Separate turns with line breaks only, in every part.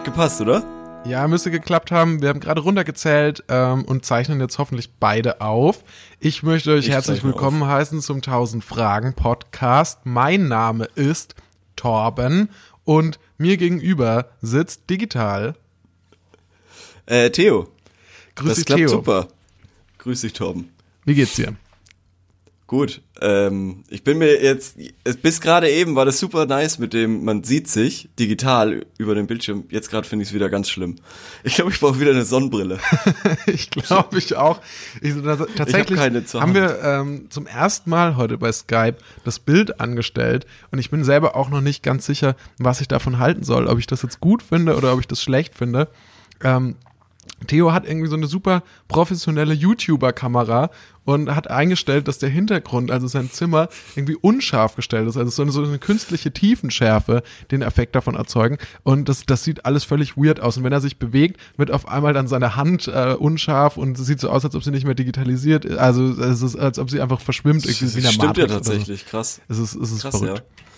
Hat gepasst, oder?
Ja, müsste geklappt haben. Wir haben gerade runtergezählt ähm, und zeichnen jetzt hoffentlich beide auf. Ich möchte euch
Ich
herzlich willkommen heißen zum 1000 Fragen Podcast. Mein Name ist Torben und mir gegenüber sitzt digital.
Äh, Theo.
Grüß
das
dich,
klappt
Theo.
super. Grüß dich, Torben.
Wie geht's dir?
Gut, ähm, ich bin mir jetzt, bis gerade eben war das super nice mit dem, man sieht sich digital über den Bildschirm. Jetzt gerade finde ich es wieder ganz schlimm. Ich glaube, ich brauche wieder eine Sonnenbrille.
ich glaube ich auch. Ich, tatsächlich
keine zur
haben wir ähm, zum ersten Mal heute bei Skype das Bild angestellt und ich bin selber auch noch nicht ganz sicher, was ich davon halten soll. Ob ich das jetzt gut finde oder ob ich das schlecht finde. Ähm, Theo hat irgendwie so eine super professionelle YouTuber-Kamera und hat eingestellt, dass der Hintergrund, also sein Zimmer, irgendwie unscharf gestellt ist. Also so eine, so eine künstliche Tiefenschärfe den Effekt davon erzeugen. Und das, das sieht alles völlig weird aus. Und wenn er sich bewegt, wird auf einmal dann seine Hand äh, unscharf und es sieht so aus, als ob sie nicht mehr digitalisiert ist. Also es ist, als ob sie einfach verschwimmt irgendwie der
stimmt ja
oder so.
tatsächlich, krass.
Es ist, es ist
Krass,
verrückt.
ja.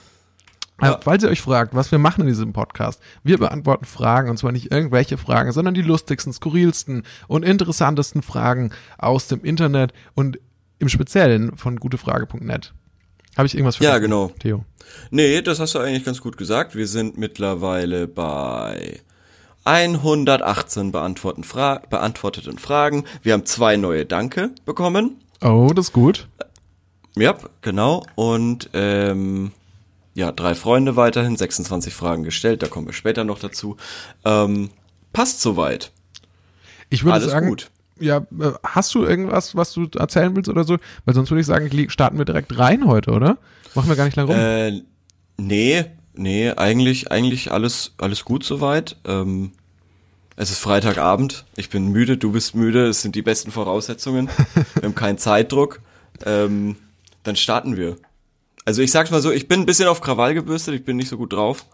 Ja. Falls ihr euch fragt, was wir machen in diesem Podcast, wir beantworten Fragen und zwar nicht irgendwelche Fragen, sondern die lustigsten, skurrilsten und interessantesten Fragen aus dem Internet und im Speziellen von gutefrage.net. Habe ich irgendwas
Ja,
vergessen?
genau.
Theo.
Nee, das hast du eigentlich ganz gut gesagt. Wir sind mittlerweile bei 118 beantworten Fra beantworteten Fragen. Wir haben zwei neue Danke bekommen.
Oh, das ist gut.
Ja, genau. Und ähm, ja, drei Freunde weiterhin, 26 Fragen gestellt, da kommen wir später noch dazu. Ähm, passt soweit.
Ich würde
Alles
sagen,
gut.
ja, äh, hast du irgendwas, was du erzählen willst oder so? Weil sonst würde ich sagen, starten wir direkt rein heute, oder? Machen wir gar nicht lang rum.
Äh, nee, nee, eigentlich, eigentlich alles, alles gut soweit. Ähm, es ist Freitagabend, ich bin müde, du bist müde, es sind die besten Voraussetzungen. wir haben keinen Zeitdruck. Ähm, dann starten wir. Also ich sag's mal so, ich bin ein bisschen auf Krawall gebürstet, ich bin nicht so gut drauf.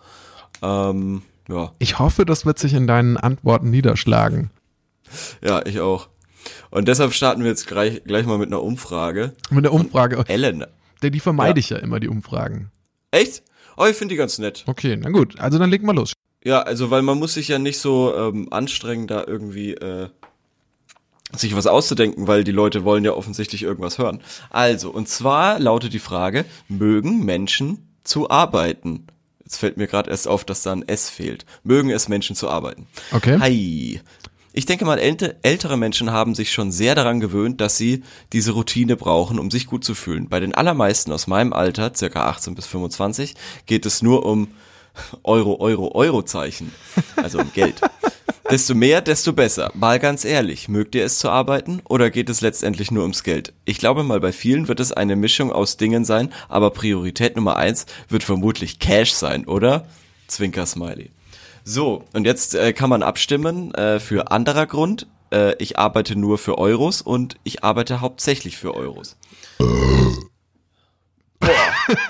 Ähm, ja,
ich hoffe, das wird sich in deinen Antworten niederschlagen.
ja, ich auch. Und deshalb starten wir jetzt gleich, gleich mal mit einer Umfrage.
Mit der Umfrage.
Ellen.
Denn die vermeide
Ja.
ich ja immer, die Umfragen.
Echt? Oh, ich finde die ganz nett.
Okay, na gut. Also dann leg mal los.
Ja, also weil man muss sich ja nicht so ähm, anstrengen, da irgendwie äh, sich was auszudenken, weil die Leute wollen ja offensichtlich irgendwas hören. Also, und zwar lautet die Frage, mögen Menschen zu arbeiten? Jetzt fällt mir gerade erst auf, dass da ein S fehlt. Mögen es Menschen zu arbeiten?
Okay.
Hi. Ich denke mal, älte- ältere Menschen haben sich schon sehr daran gewöhnt, dass sie diese Routine brauchen, um sich gut zu fühlen. Bei den allermeisten aus meinem Alter, circa 18 bis 25, geht es nur um Euro, Euro, Euro-Zeichen. Also um Geld. Desto mehr, desto besser. Mal ganz ehrlich, mögt ihr es zu arbeiten oder geht es letztendlich nur ums Geld? Ich glaube mal, bei vielen wird es eine Mischung aus Dingen sein, aber Priorität Nummer eins wird vermutlich Cash sein, oder? Zwinker Smiley. So, und jetzt äh, kann man abstimmen äh, für anderer Grund. Äh, ich arbeite nur für Euros und ich arbeite hauptsächlich für Euros. Boah,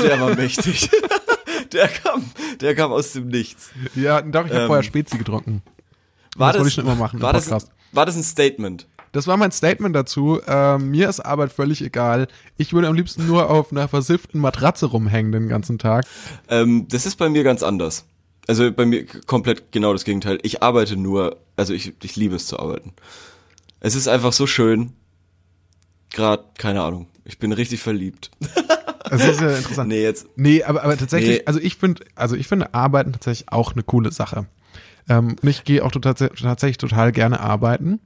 der war mächtig. der kam, der kam aus dem Nichts.
Ja, doch, ich habe
Ähm,
vorher Spezi getrunken.
War
Das wollte ich schon immer machen
war das, war das ein Statement?
Das war mein Statement dazu. Ähm, mir ist Arbeit völlig egal. Ich würde am liebsten nur auf einer versifften Matratze rumhängen den ganzen Tag.
Ähm, das ist bei mir ganz anders. Also bei mir komplett genau das Gegenteil. Ich arbeite nur, also ich, ich liebe es zu arbeiten. Es ist einfach so schön. Gerade, keine Ahnung. Ich bin richtig verliebt.
Das ist ja interessant.
nee, jetzt.
Nee, aber, aber tatsächlich,
Nee.
also ich finde, also ich finde Arbeiten tatsächlich auch eine coole Sache. Ähm, und ich gehe auch tatsächlich total gerne arbeiten.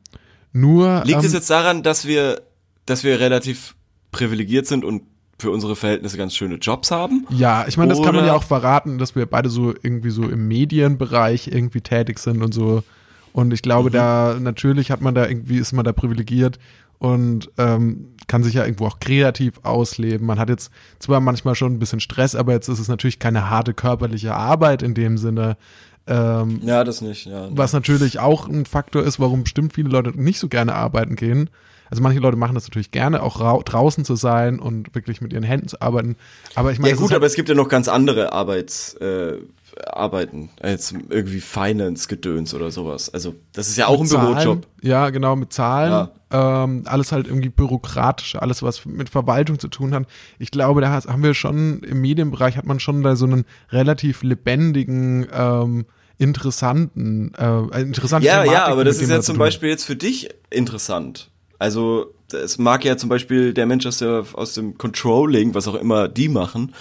Nur
Liegt
ähm,
es jetzt daran, dass wir, dass wir relativ privilegiert sind und für unsere Verhältnisse ganz schöne Jobs haben?
Ja, ich meine, das kann man ja auch verraten, dass wir beide so irgendwie so im Medienbereich irgendwie tätig sind und so. Und ich glaube, da natürlich hat man da irgendwie, ist man da privilegiert und ähm, kann sich ja irgendwo auch kreativ ausleben. Man hat jetzt zwar manchmal schon ein bisschen Stress, aber jetzt ist es natürlich keine harte körperliche Arbeit in dem Sinne. Ähm,
Ja, das nicht, ja.
was natürlich auch ein Faktor ist, warum bestimmt viele Leute nicht so gerne arbeiten gehen. Also manche Leute machen das natürlich gerne, auch rau draußen zu sein und wirklich mit ihren Händen zu arbeiten. Aber ich meine,
ja gut,
halt-
aber es gibt ja noch ganz andere Arbeits, äh, Arbeiten, jetzt irgendwie Finance-Gedöns oder sowas. Also das ist ja auch ein
mit Zahlen,
Bürojob.
Ja, genau, mit Zahlen. Ähm, alles halt irgendwie bürokratisch, alles was mit Verwaltung zu tun hat. Ich glaube, da haben wir schon im Medienbereich hat man schon da so einen relativ lebendigen, ähm, interessanten, äh, interessante
Ja, ja,
Thematiken,
aber das ist ja zum. Beispiel jetzt für dich interessant. Also, es mag ja zum Beispiel der Mensch aus, der, aus dem Controlling, was auch immer die machen,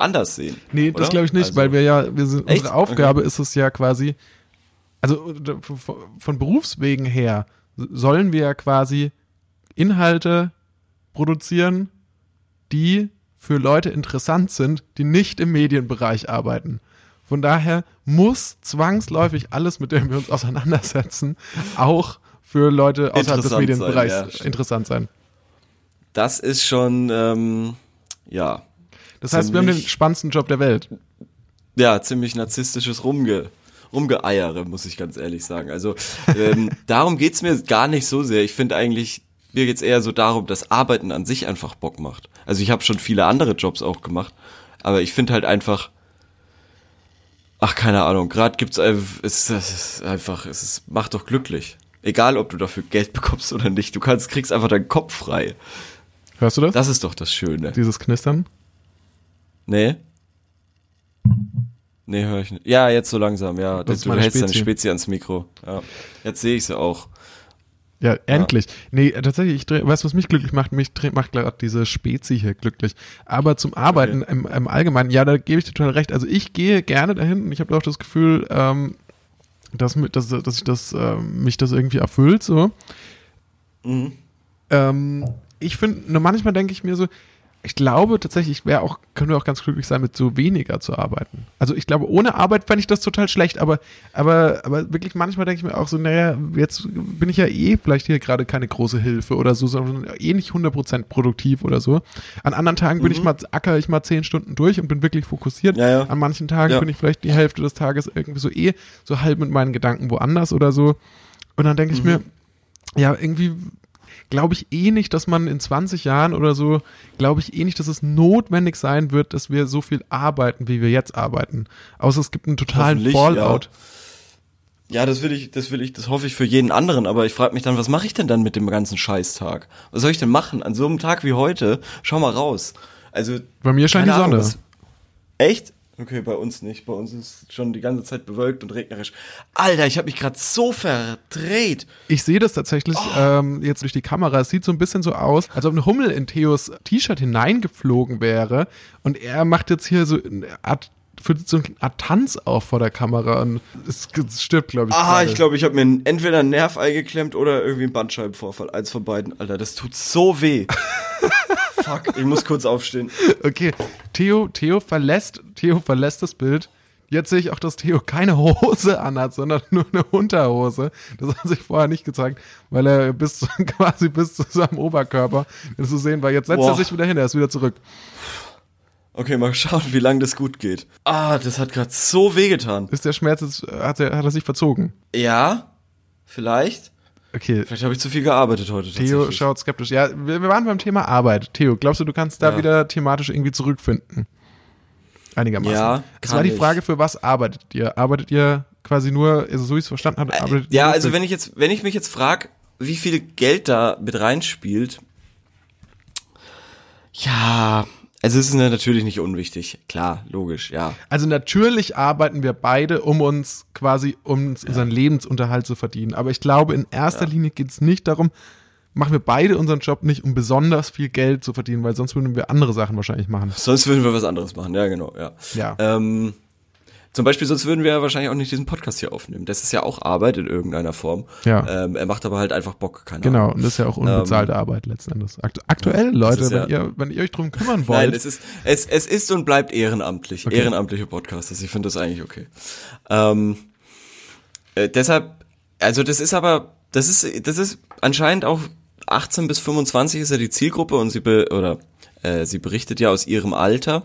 anders sehen.
Nee, das
oder?
glaube ich nicht,
Also-
weil wir ja, wir sind,
Echt?
unsere Aufgabe ist es ja quasi, also von Berufswegen her sollen wir ja quasi Inhalte produzieren, die für Leute interessant sind, die nicht im Medienbereich arbeiten. Von daher muss zwangsläufig alles, mit dem wir uns auseinandersetzen, auch für Leute außerhalb des
Interessant sein,
Medienbereichs
ja,
interessant sein.
Das ist schon, ähm, ja,
Das heißt, wir haben den spannendsten Job der Welt.
ja, ziemlich narzisstisches Rumge Rumgeeiere, muss ich ganz ehrlich sagen. Also ähm, darum geht's mir gar nicht so sehr. Ich finde eigentlich, mir geht's eher so darum, dass Arbeiten an sich einfach Bock macht. Also ich habe schon viele andere Jobs auch gemacht, aber ich finde halt einfach, ach keine Ahnung, gerade gibt's einfach, es, es ist einfach, es ist, macht doch glücklich. Egal, ob du dafür Geld bekommst oder nicht, du kannst, kriegst einfach deinen Kopf frei.
Hörst du das?
Das ist doch das Schöne.
Dieses Knistern?
Nee? Nee, höre ich nicht. Ja, jetzt so langsam, ja.
Das
du hältst deine
Spezie.
Spezie ans Mikro. Ja. Jetzt sehe ich sie auch.
Ja, endlich. Nee, äh, tatsächlich, ich dreh, weißt du, was mich glücklich macht? Mich dreh, macht gerade diese Spezi hier glücklich. Aber zum Arbeiten im, im Allgemeinen, ja, da gebe ich dir total recht. Also ich gehe gerne dahin und ich habe auch das Gefühl, ähm, dass, dass, dass ich das, ähm, mich das irgendwie erfüllt, so.
Mhm.
Ähm, ich finde, nur manchmal denke ich mir so, ich glaube tatsächlich, ich wäre auch, könnte auch ganz glücklich sein, mit so weniger zu arbeiten. Also ich glaube, ohne Arbeit fände ich das total schlecht, aber, aber, aber wirklich manchmal denke ich mir auch so, naja, jetzt bin ich ja eh vielleicht hier gerade keine große Hilfe oder so, sondern eh nicht 100% produktiv oder so. An anderen Tagen bin ich mal, acker ich mal 10 Stunden durch und bin wirklich fokussiert.
Ja, ja.
An manchen Tagen
Ja.
bin ich vielleicht die Hälfte des Tages irgendwie so eh so halb mit meinen Gedanken woanders oder so. Und dann denke ich mir, ja, irgendwie glaube ich eh nicht, dass man in 20 Jahren oder so, glaube ich eh nicht, dass es notwendig sein wird, dass wir so viel arbeiten, wie wir jetzt arbeiten. Außer es gibt einen totalen Fallout.
Ja, das will ich, das will ich, das hoffe ich für jeden anderen, aber ich frage mich dann, was mache ich denn dann mit dem ganzen Scheißtag? Was soll ich denn machen? An so einem Tag wie heute, schau mal raus. Also.
Bei mir scheint die
Ahnung,
Sonne.
was- echt? Okay, bei uns nicht. Bei uns ist schon die ganze Zeit bewölkt und regnerisch. Alter, ich habe mich gerade so verdreht.
Ich sehe das tatsächlich
Oh.
ähm, jetzt durch die Kamera. Es sieht so ein bisschen so aus, als ob eine Hummel in Theos T-Shirt hineingeflogen wäre. Und er macht jetzt hier so eine Art, führt so eine Art Tanz auf vor der Kamera und es, es stirbt, glaube ich.
Ah,
gerade.
ich glaube, ich habe mir entweder einen Nerv eingeklemmt oder irgendwie einen Bandscheibenvorfall. Eins von beiden. Alter, das tut so weh. Fuck, ich muss kurz aufstehen.
Okay, Theo, Theo verlässt, Theo verlässt das Bild. Jetzt sehe ich auch, dass Theo keine Hose anhat, sondern nur eine Unterhose. Das hat sich vorher nicht gezeigt, weil er bis zu, quasi bis zu seinem Oberkörper zu sehen war. Jetzt setzt er
Boah.
sich wieder hin, er ist wieder zurück.
Okay, mal schauen, wie lange das gut geht. Ah, das hat gerade so wehgetan.
Ist der Schmerz jetzt, hat er, hat er sich verzogen?
Ja, vielleicht.
Okay.
Vielleicht habe ich zu viel gearbeitet heute.
Theo schaut skeptisch. Ja, wir, wir waren beim Thema Arbeit. Theo, glaubst du, du kannst da
Ja.
wieder thematisch irgendwie zurückfinden? Einigermaßen.
Ja,
Es war die. Frage, für was arbeitet ihr? Arbeitet ihr quasi nur, also so wie ich es verstanden habe, arbeitet ihr
Ja, also wenn ich jetzt, wenn ich mich jetzt frage, wie viel Geld da mit reinspielt, ja, also es ist natürlich nicht unwichtig. Klar, logisch, ja.
Also natürlich arbeiten wir beide, um uns quasi, um uns unseren Lebensunterhalt zu verdienen. Aber ich glaube, in erster Linie geht es nicht darum, machen wir beide unseren Job nicht, um besonders viel Geld zu verdienen, weil sonst würden wir andere Sachen wahrscheinlich machen.
Sonst würden wir was anderes machen, ja, genau, ja.
Ja.
Ähm, zum Beispiel, sonst würden wir ja wahrscheinlich auch nicht diesen Podcast hier aufnehmen. Das ist ja auch Arbeit in irgendeiner Form.
Ja.
Ähm, er macht aber halt einfach Bock, keine
Genau,
Ahnung.
und das ist ja auch unbezahlte Arbeit letzten Endes. Aktu aktuell, Leute,
ja-
wenn, ihr, wenn ihr euch drum kümmern wollt,
Nein, es ist, es, es ist und bleibt ehrenamtlich.
Okay.
Ehrenamtliche Podcasts. Ich finde das eigentlich okay. Ähm, äh, deshalb, also das ist aber, das ist, das ist anscheinend auch 18 bis 25 ist ja die Zielgruppe und sie be, oder äh, sie berichtet ja aus ihrem Alter.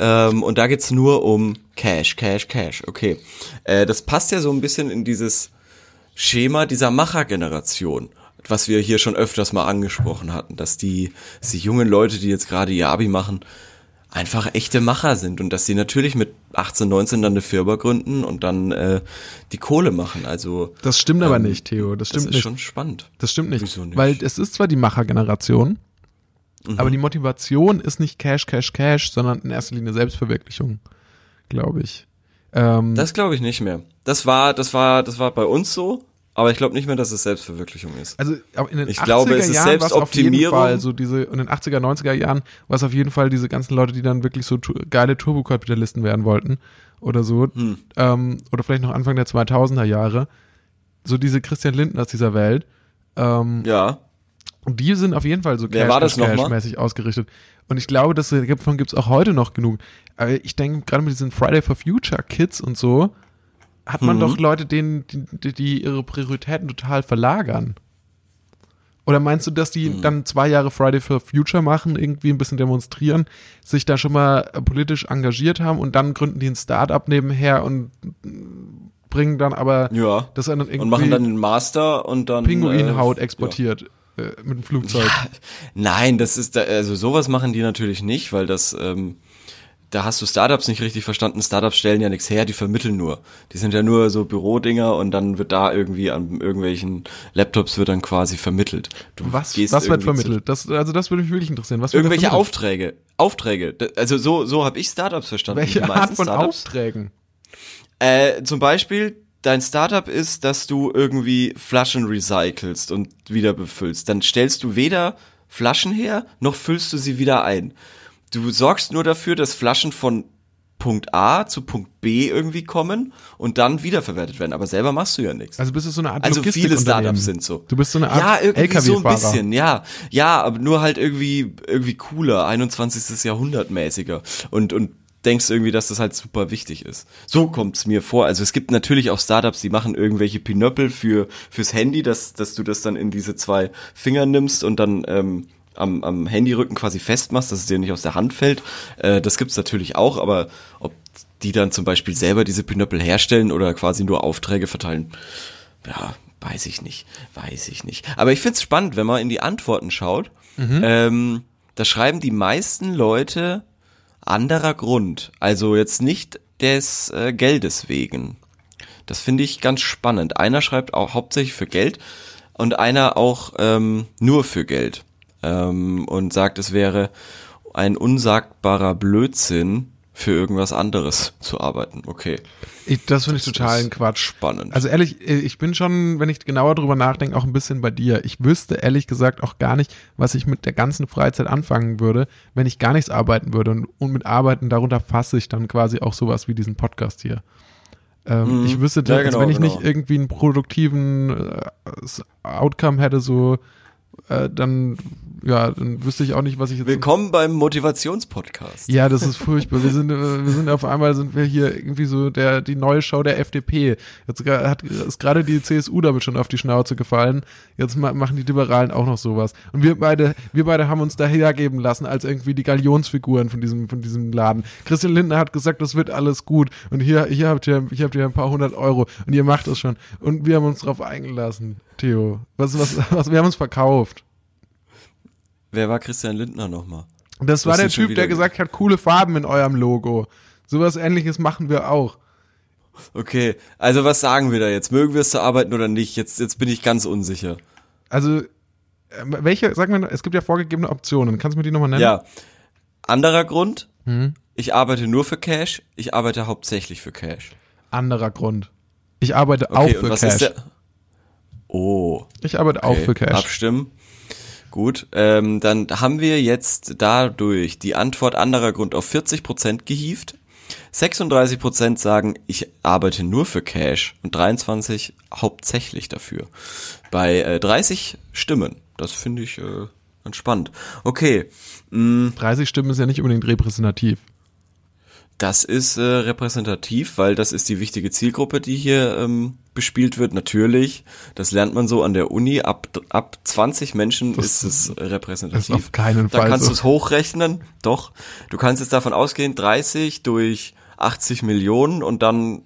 Ähm, und da geht's nur um Cash, Cash, Cash. Okay. Äh, das passt ja so ein bisschen in dieses Schema dieser Machergeneration, was wir hier schon öfters mal angesprochen hatten, dass die, dass die jungen Leute, die jetzt gerade ihr Abi machen, einfach echte Macher sind und dass sie natürlich mit 18, 19 dann eine Firma gründen und dann äh, die Kohle machen. Also
das stimmt aber
ähm,
nicht, Theo. Das
das
stimmt
ist
nicht.
schon spannend.
Das stimmt nicht.
Wieso nicht?
Weil es ist zwar die Machergeneration,
Mhm.
aber die Motivation ist nicht Cash, Cash, Cash, sondern in erster Linie Selbstverwirklichung, glaube ich. Ähm,
Das glaube ich nicht mehr. Das war, das war, das war bei uns so, aber ich glaube nicht mehr, dass es Selbstverwirklichung ist.
also in den
Ich
80er
glaube, es ist
Jahren war es auf jeden
Selbstoptimierung.
Fall so diese, in den 80er, 90er Jahren war es auf jeden Fall diese ganzen Leute, die dann wirklich so tu- geile Turbokapitalisten werden wollten oder so.
Hm.
Ähm, oder vielleicht noch Anfang der 2000er Jahre. So diese Christian Lindners dieser Welt. Ähm,
Ja.
Und die sind auf jeden Fall so
Wer das nochmal?
mäßig ausgerichtet. Und ich glaube, dass äh, davon gibt es auch heute noch genug. Aber ich denke, gerade mit diesen Friday for Future Kids und so, hat man
Mhm.
doch Leute, denen, die, die ihre Prioritäten total verlagern. Oder meinst du, dass die
Mhm.
dann zwei Jahre Friday for Future machen, irgendwie ein bisschen demonstrieren, sich da schon mal äh, politisch engagiert haben und dann gründen die ein Start-up nebenher und äh, bringen dann aber
Ja.
das dann irgendwie
Und machen dann den Master und dann.
Pinguinhaut
äh,
exportiert äh, mit dem Flugzeug.
Nein, das ist, da, also sowas machen die natürlich nicht, weil das, ähm, da hast du Startups nicht richtig verstanden. Startups stellen ja nichts her, die vermitteln nur. Die sind ja nur so Bürodinger und dann wird da irgendwie an irgendwelchen Laptops wird dann quasi vermittelt. Du
Was,
gehst
was wird vermittelt? Das, also das würde mich wirklich interessieren. Was
Irgendwelche? Aufträge. Aufträge. Also so, so habe ich Startups verstanden.
Welche Art von
Startups-
Aufträgen?
Äh, zum Beispiel, dein Startup ist, dass du irgendwie Flaschen recycelst und wieder befüllst. Dann stellst du weder Flaschen her, noch füllst du sie wieder ein. Du sorgst nur dafür, dass Flaschen von Punkt A zu Punkt B irgendwie kommen und dann wiederverwertet werden. Aber selber machst du ja nichts.
Also bist du so eine Art
Also viele. Startups sind so.
Du bist so eine Art
ja, irgendwie so ein bisschen, ja. Ja, aber nur halt irgendwie, irgendwie cooler, 21. Jahrhundert mäßiger. Und, und denkst irgendwie, dass das halt super wichtig ist. So kommt's mir vor. Also es gibt natürlich auch Startups, die machen irgendwelche Pinöppel für, fürs Handy, dass, dass du das dann in diese zwei Finger nimmst und dann, ähm, am, am Handyrücken quasi festmachst, dass es dir nicht aus der Hand fällt. Äh, das gibt's natürlich auch, aber ob die dann zum Beispiel selber diese Pinöppel herstellen oder quasi nur Aufträge verteilen, ja, weiß ich nicht, weiß ich nicht. Aber ich find's spannend, wenn man in die Antworten schaut. Ähm, da schreiben die meisten Leute anderer Grund. Also jetzt nicht des äh, Geldes wegen. Das finde ich ganz spannend. Einer schreibt auch hauptsächlich für Geld und einer auch ähm, nur für Geld. Ähm, und sagt, es wäre ein unsagbarer Blödsinn, für irgendwas anderes zu arbeiten. Okay.
Ich, das finde ich
Das
total
ist
ein Quatsch.
Spannend.
Also ehrlich, ich bin schon, wenn ich genauer drüber nachdenke, auch ein bisschen bei dir. Ich wüsste ehrlich gesagt auch gar nicht, was ich mit der ganzen Freizeit anfangen würde, wenn ich gar nichts arbeiten würde. Und, und mit Arbeiten, darunter fasse ich dann quasi auch sowas wie diesen Podcast hier. Ähm,
Mhm.
Ich wüsste,
Ja,
also
genau,
wenn ich
genau.
nicht irgendwie einen produktiven äh, Outcome hätte, so, äh, dann, ja, dann wüsste ich auch nicht, was ich jetzt.
Willkommen beim Motivationspodcast.
Ja, das ist furchtbar. Wir sind, äh, wir sind auf einmal sind wir hier irgendwie so der die neue Show der FDP. Jetzt hat ist gerade die CSU damit schon auf die Schnauze gefallen. Jetzt ma machen die Liberalen auch noch sowas. Und wir beide, wir beide haben uns dahergeben lassen als irgendwie die Galionsfiguren von diesem von diesem Laden. Christian Lindner hat gesagt, das wird alles gut. Und hier hier habt ihr hier habt ihr ein paar hundert Euro und ihr macht das schon. Und wir haben uns drauf eingelassen. Theo, was was was wir haben uns verkauft.
Wer war Christian Lindner nochmal?
Das war der Typ, der gesagt hat, coole Farben in eurem Logo. Sowas ähnliches machen wir auch.
Okay, also was sagen wir da jetzt? Mögen wir es zu arbeiten oder nicht? Jetzt, jetzt bin ich ganz unsicher.
Also, äh, welche, sag mal, es gibt ja vorgegebene Optionen. Kannst du mir die nochmal nennen?
Ja. Anderer Grund,
Hm?
ich arbeite nur für Cash, ich arbeite hauptsächlich für Cash.
Anderer Grund. Ich arbeite
Okay,
auch für Cash.
Oh.
Ich arbeite auch
Okay,
für Cash.
Abstimmen. Gut, ähm, dann haben wir jetzt dadurch die Antwort anderer Grund auf 40% gehievt. 36% sagen, ich arbeite nur für Cash und 23 hauptsächlich dafür. Bei äh, 30 Stimmen. Das finde ich äh, ganz spannend. Okay, mh,
30 Stimmen ist ja nicht unbedingt repräsentativ.
Das ist äh, repräsentativ, weil das ist die wichtige Zielgruppe, die hier ähm, bespielt wird. Natürlich, das lernt man so an der Uni. Ab, ab 20 Menschen
Das
ist es
ist
repräsentativ.
auf keinen Fall
kannst
so.
du es hochrechnen. Doch, du kannst jetzt davon ausgehen, 30 durch 80 Millionen und dann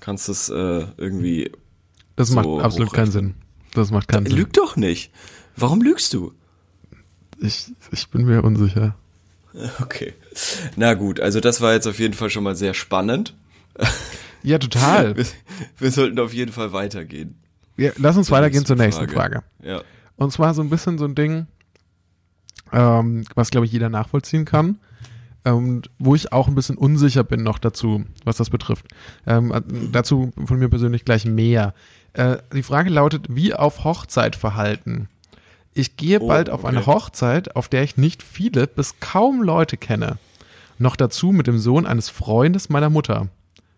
kannst du es äh, irgendwie.
Das
so
macht absolut keinen Sinn. Das macht keinen Sinn.
Lüg doch nicht. Warum lügst du?
Ich, ich bin mir unsicher.
Okay. Na gut, also das war jetzt auf jeden Fall schon mal sehr spannend.
Ja, total.
Wir, wir sollten auf jeden Fall weitergehen.
Ja, lass uns weitergehen zur nächsten Frage.
Ja.
Und zwar so ein bisschen so ein Ding, ähm, was glaube ich jeder nachvollziehen kann. ähm, wo ich auch ein bisschen unsicher bin noch dazu, was das betrifft. Ähm, äh, dazu von mir persönlich gleich mehr. Äh, die Frage lautet, wie auf Hochzeit verhalten? Ich gehe
Oh,
bald auf
okay.
eine Hochzeit, auf der ich nicht viele bis kaum Leute kenne. Noch dazu mit dem Sohn eines Freundes meiner Mutter.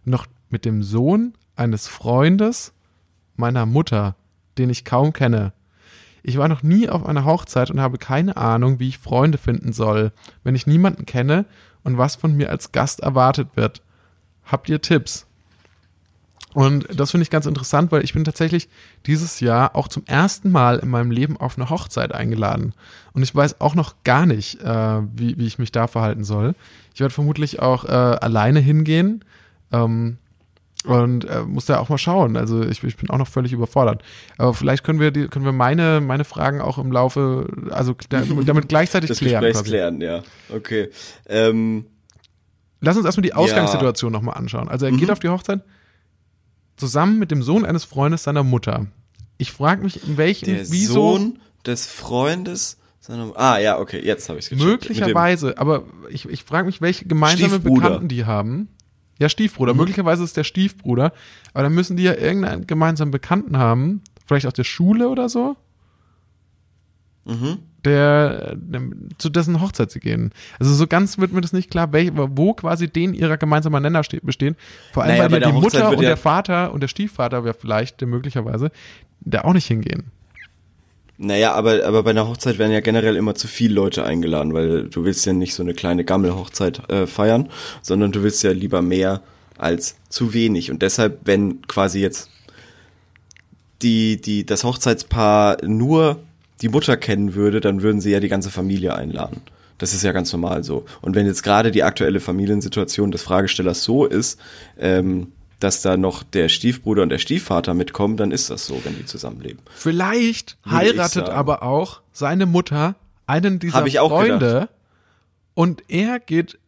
Noch mit dem Sohn eines Freundes meiner Mutter, den ich kaum kenne. Ich war noch nie auf einer Hochzeit und habe keine Ahnung, wie ich Freunde finden soll, wenn ich niemanden kenne und was von mir als Gast erwartet wird. Habt ihr Tipps? Und das finde ich ganz interessant, weil ich bin tatsächlich dieses Jahr auch zum ersten Mal in meinem Leben auf eine Hochzeit eingeladen. Und ich weiß auch noch gar nicht, äh, wie, wie ich mich da verhalten soll. Ich werde vermutlich auch äh, alleine hingehen. Ähm, und äh, muss da auch mal schauen. Also ich, ich bin auch noch völlig überfordert. Aber vielleicht können wir die, können wir meine, meine Fragen auch im Laufe, also da- damit gleichzeitig
Das
klären.
Gesprächs
quasi.
klären, ja. Okay. Ähm,
Lass uns erstmal die Ausgangssituation nochmal anschauen. Also er geht
Mhm.
auf die Hochzeit zusammen mit dem Sohn eines Freundes seiner Mutter. Ich frage mich, in welchem,
der
wieso
Sohn des Freundes seiner Ah, ja, okay, jetzt habe ich es
möglicherweise, aber ich, ich frage mich, welche gemeinsame. Bekannten die haben. Ja, Stiefbruder.
Mhm.
Möglicherweise ist der Stiefbruder, aber dann müssen die ja irgendeinen gemeinsamen Bekannten haben, vielleicht aus der Schule oder so,
Mhm.
Der, zu dessen Hochzeit sie gehen. Also so ganz wird mir das nicht klar, welch, wo quasi den ihrer gemeinsamer Nenner steht, besteht. Vor allem,
Naja,
weil ja die Mutter und
ja-
der Vater und der Stiefvater wäre vielleicht, der möglicherweise, der auch nicht hingehen.
Naja, aber, aber bei einer Hochzeit werden ja generell immer zu viele Leute eingeladen, weil du willst ja nicht so eine kleine Gammelhochzeit äh, feiern, sondern du willst ja lieber mehr als zu wenig. Und deshalb, wenn quasi jetzt die, die, das Hochzeitspaar nur die Mutter kennen würde, dann würden sie ja die ganze Familie einladen. Das ist ja ganz normal so. Und wenn jetzt gerade die aktuelle Familiensituation des Fragestellers so ist, ähm, dass da noch der Stiefbruder und der Stiefvater mitkommen, dann ist das so, wenn die zusammenleben.
Vielleicht heiratet aber auch seine Mutter einen dieser
Hab ich auch
Freunde und er geht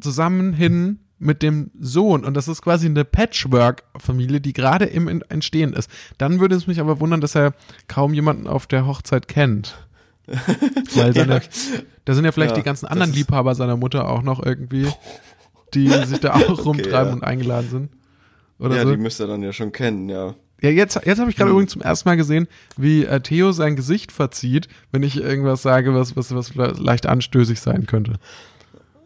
zusammen hin mit dem Sohn und das ist quasi eine Patchwork-Familie, die gerade im En- Entstehen ist. Dann würde es mich aber wundern, dass er kaum jemanden auf der Hochzeit kennt. Weil seine,
Ja.
da sind ja vielleicht
Ja,
die ganzen anderen Liebhaber seiner Mutter auch noch irgendwie, die sich da auch rumtreiben
ja.
und eingeladen sind. Oder
ja,
so.
die müsst ihr dann ja schon kennen, ja.
Ja, jetzt, jetzt habe ich gerade übrigens zum ersten Mal gesehen, wie äh, Theo sein Gesicht verzieht, wenn ich irgendwas sage, was, was, was le- leicht anstößig sein könnte.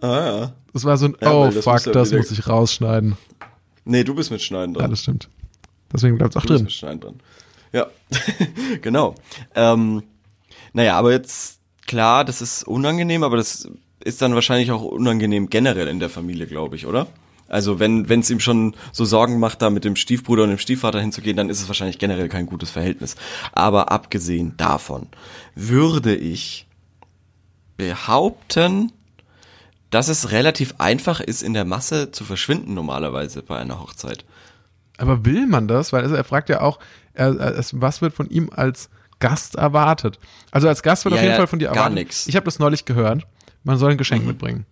Ah, ja.
Das war so ein,
Ja,
oh
das
fuck,
ja
das muss ich rausschneiden.
Nee, du bist mit Schneiden
Ja,
dran.
das stimmt. Deswegen bleibt es auch
du bist
drin.
mit Schneiden dran. Ja, genau. Ähm, naja, aber jetzt, klar, das ist unangenehm, aber das ist dann wahrscheinlich auch unangenehm generell in der Familie, glaube ich, oder? Also wenn wenn es ihm schon so Sorgen macht, da mit dem Stiefbruder und dem Stiefvater hinzugehen, dann ist es wahrscheinlich generell kein gutes Verhältnis. Aber abgesehen davon würde ich behaupten, dass es relativ einfach ist, in der Masse zu verschwinden normalerweise bei einer Hochzeit.
Aber will man das? Weil also er fragt ja auch, was wird von ihm als Gast erwartet? Also als Gast wird
Ja,
auf jeden
ja,
Fall von dir
gar
erwartet.
nix.
Ich habe das neulich gehört. Man soll ein Geschenk mitbringen.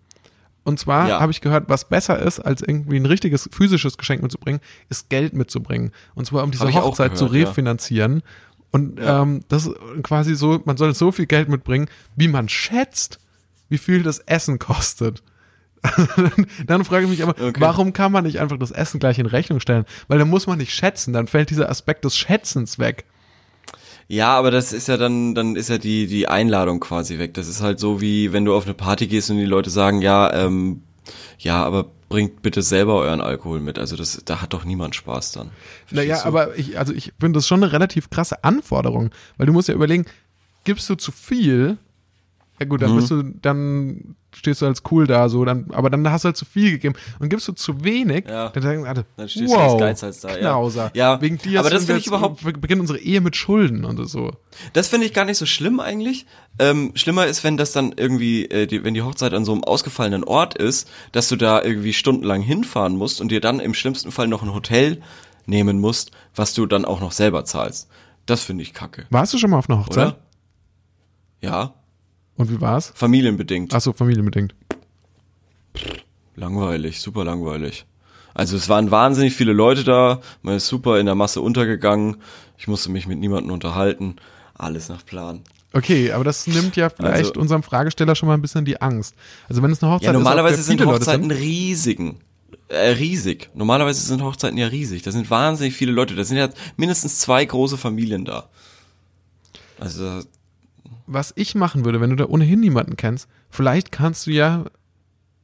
Und zwar
Ja.
habe ich gehört, was besser ist, als irgendwie ein richtiges physisches Geschenk mitzubringen, ist Geld mitzubringen. Und zwar um diese Hochzeit zu
gehört, ja.
refinanzieren. Und ähm, das ist quasi so, man soll so viel Geld mitbringen, wie man schätzt, wie viel das Essen kostet. dann frage ich mich aber,
Okay.
warum kann man nicht einfach das Essen gleich in Rechnung stellen? Weil dann muss man nicht schätzen, dann fällt dieser Aspekt des Schätzens weg.
Ja, aber das ist ja dann, dann ist ja die, die Einladung quasi weg. Das ist halt so wie, wenn du auf eine Party gehst und die Leute sagen, ja, ähm, ja, aber bringt bitte selber euren Alkohol mit. Also das, da hat doch niemand Spaß dann.
Naja,
Verstehst du?
aber ich, also ich finde das schon eine relativ krasse Anforderung, weil du musst ja überlegen, gibst du zu viel, ja gut,
Mhm.
dann bist du, dann stehst du als cool da, so, dann, aber dann hast du halt zu viel gegeben. Und gibst du zu wenig,
Ja.
dann sagen alle,
Dann stehst du
wow,
als Geizhals da, ja.
Knauser.
Ja,
Wegen dir
aber das
wir
finde ich überhaupt-
wir beginnen unsere Ehe mit Schulden und so.
Das finde ich gar nicht so schlimm eigentlich. Ähm, schlimmer ist, wenn das dann irgendwie, äh, die, wenn die Hochzeit an so einem ausgefallenen Ort ist, dass du da irgendwie stundenlang hinfahren musst und dir dann im schlimmsten Fall noch ein Hotel nehmen musst, was du dann auch noch selber zahlst. Das finde ich kacke,
Warst du schon mal auf einer Hochzeit?
oder? Ja,
Und wie war's?
familienbedingt.
Achso, familienbedingt.
Langweilig, super langweilig. Also es waren wahnsinnig viele Leute da, man ist super in der Masse untergegangen, ich musste mich mit niemandem unterhalten, alles nach Plan.
Okay, aber das nimmt ja vielleicht
Also-
unserem Fragesteller schon mal ein bisschen die Angst. Also wenn es eine Hochzeit
Ja, normalerweise
ist, der
sind
viele
Hochzeiten riesigen. Äh, riesig. Normalerweise sind Hochzeiten ja riesig. Da sind wahnsinnig viele Leute. Da sind ja mindestens zwei große Familien da. Also,
was ich machen würde, wenn du da ohnehin niemanden kennst, vielleicht kannst du ja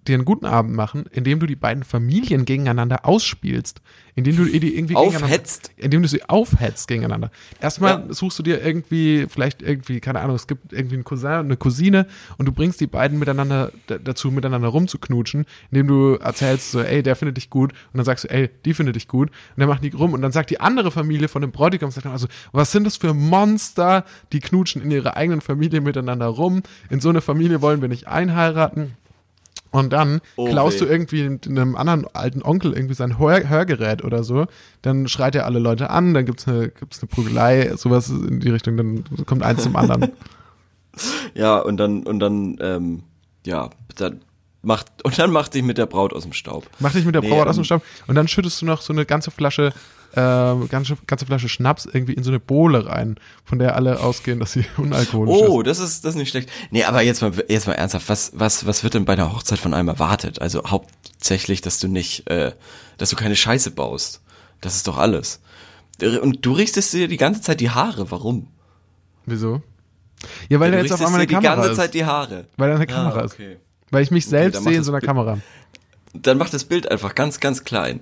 dir einen guten Abend machen, indem du die beiden Familien gegeneinander ausspielst, indem du die irgendwie
Aufhetzt?
indem du sie aufhetzt gegeneinander. Erstmal
Ja.
suchst du dir irgendwie, vielleicht irgendwie, keine Ahnung, es gibt irgendwie einen Cousin und eine Cousine und du bringst die beiden miteinander dazu, miteinander rumzuknutschen, indem du erzählst so, ey, der findet dich gut und dann sagst du, ey, die findet dich gut und dann machen die rum und dann sagt die andere Familie von dem Bräutigam, sagt dann also, was sind das für Monster, die knutschen in ihrer eigenen Familie miteinander rum, in so eine Familie wollen wir nicht einheiraten. Und dann
Oh
klaust
weh.
du irgendwie einem anderen alten Onkel irgendwie sein Hör Hörgerät oder so, dann schreit er alle Leute an, dann gibt's eine, gibt's eine Prügelei, sowas in die Richtung, dann kommt eins zum anderen.
ja, und dann, und dann, ähm, ja, dann macht, und dann macht dich mit der Braut aus dem Staub.
Mach dich mit der
Nee,
Braut aus dem
ähm,
Staub und dann schüttest du noch so eine ganze Flasche, äh, ganze, ganze Flasche Schnaps irgendwie in so eine Bohle rein, von der alle ausgehen, dass sie unalkoholisch
Oh,
ist.
das ist, das ist nicht schlecht. Nee, aber jetzt mal, jetzt mal ernsthaft, was, was, was wird denn bei der Hochzeit von einem erwartet? Also hauptsächlich, dass du nicht, äh, dass du keine Scheiße baust. Das ist doch alles. Und du richtest dir die ganze Zeit die Haare. Warum?
Wieso? Ja, weil
du
da jetzt auf einmal eine
dir die
Kamera
ganze
ist.
Zeit die Haare.
weil da eine Kamera
Ah,
ist.
okay.
Weil ich mich selbst
dann
sehe in so einer
Bild-
Kamera.
Dann macht das Bild einfach ganz, ganz klein.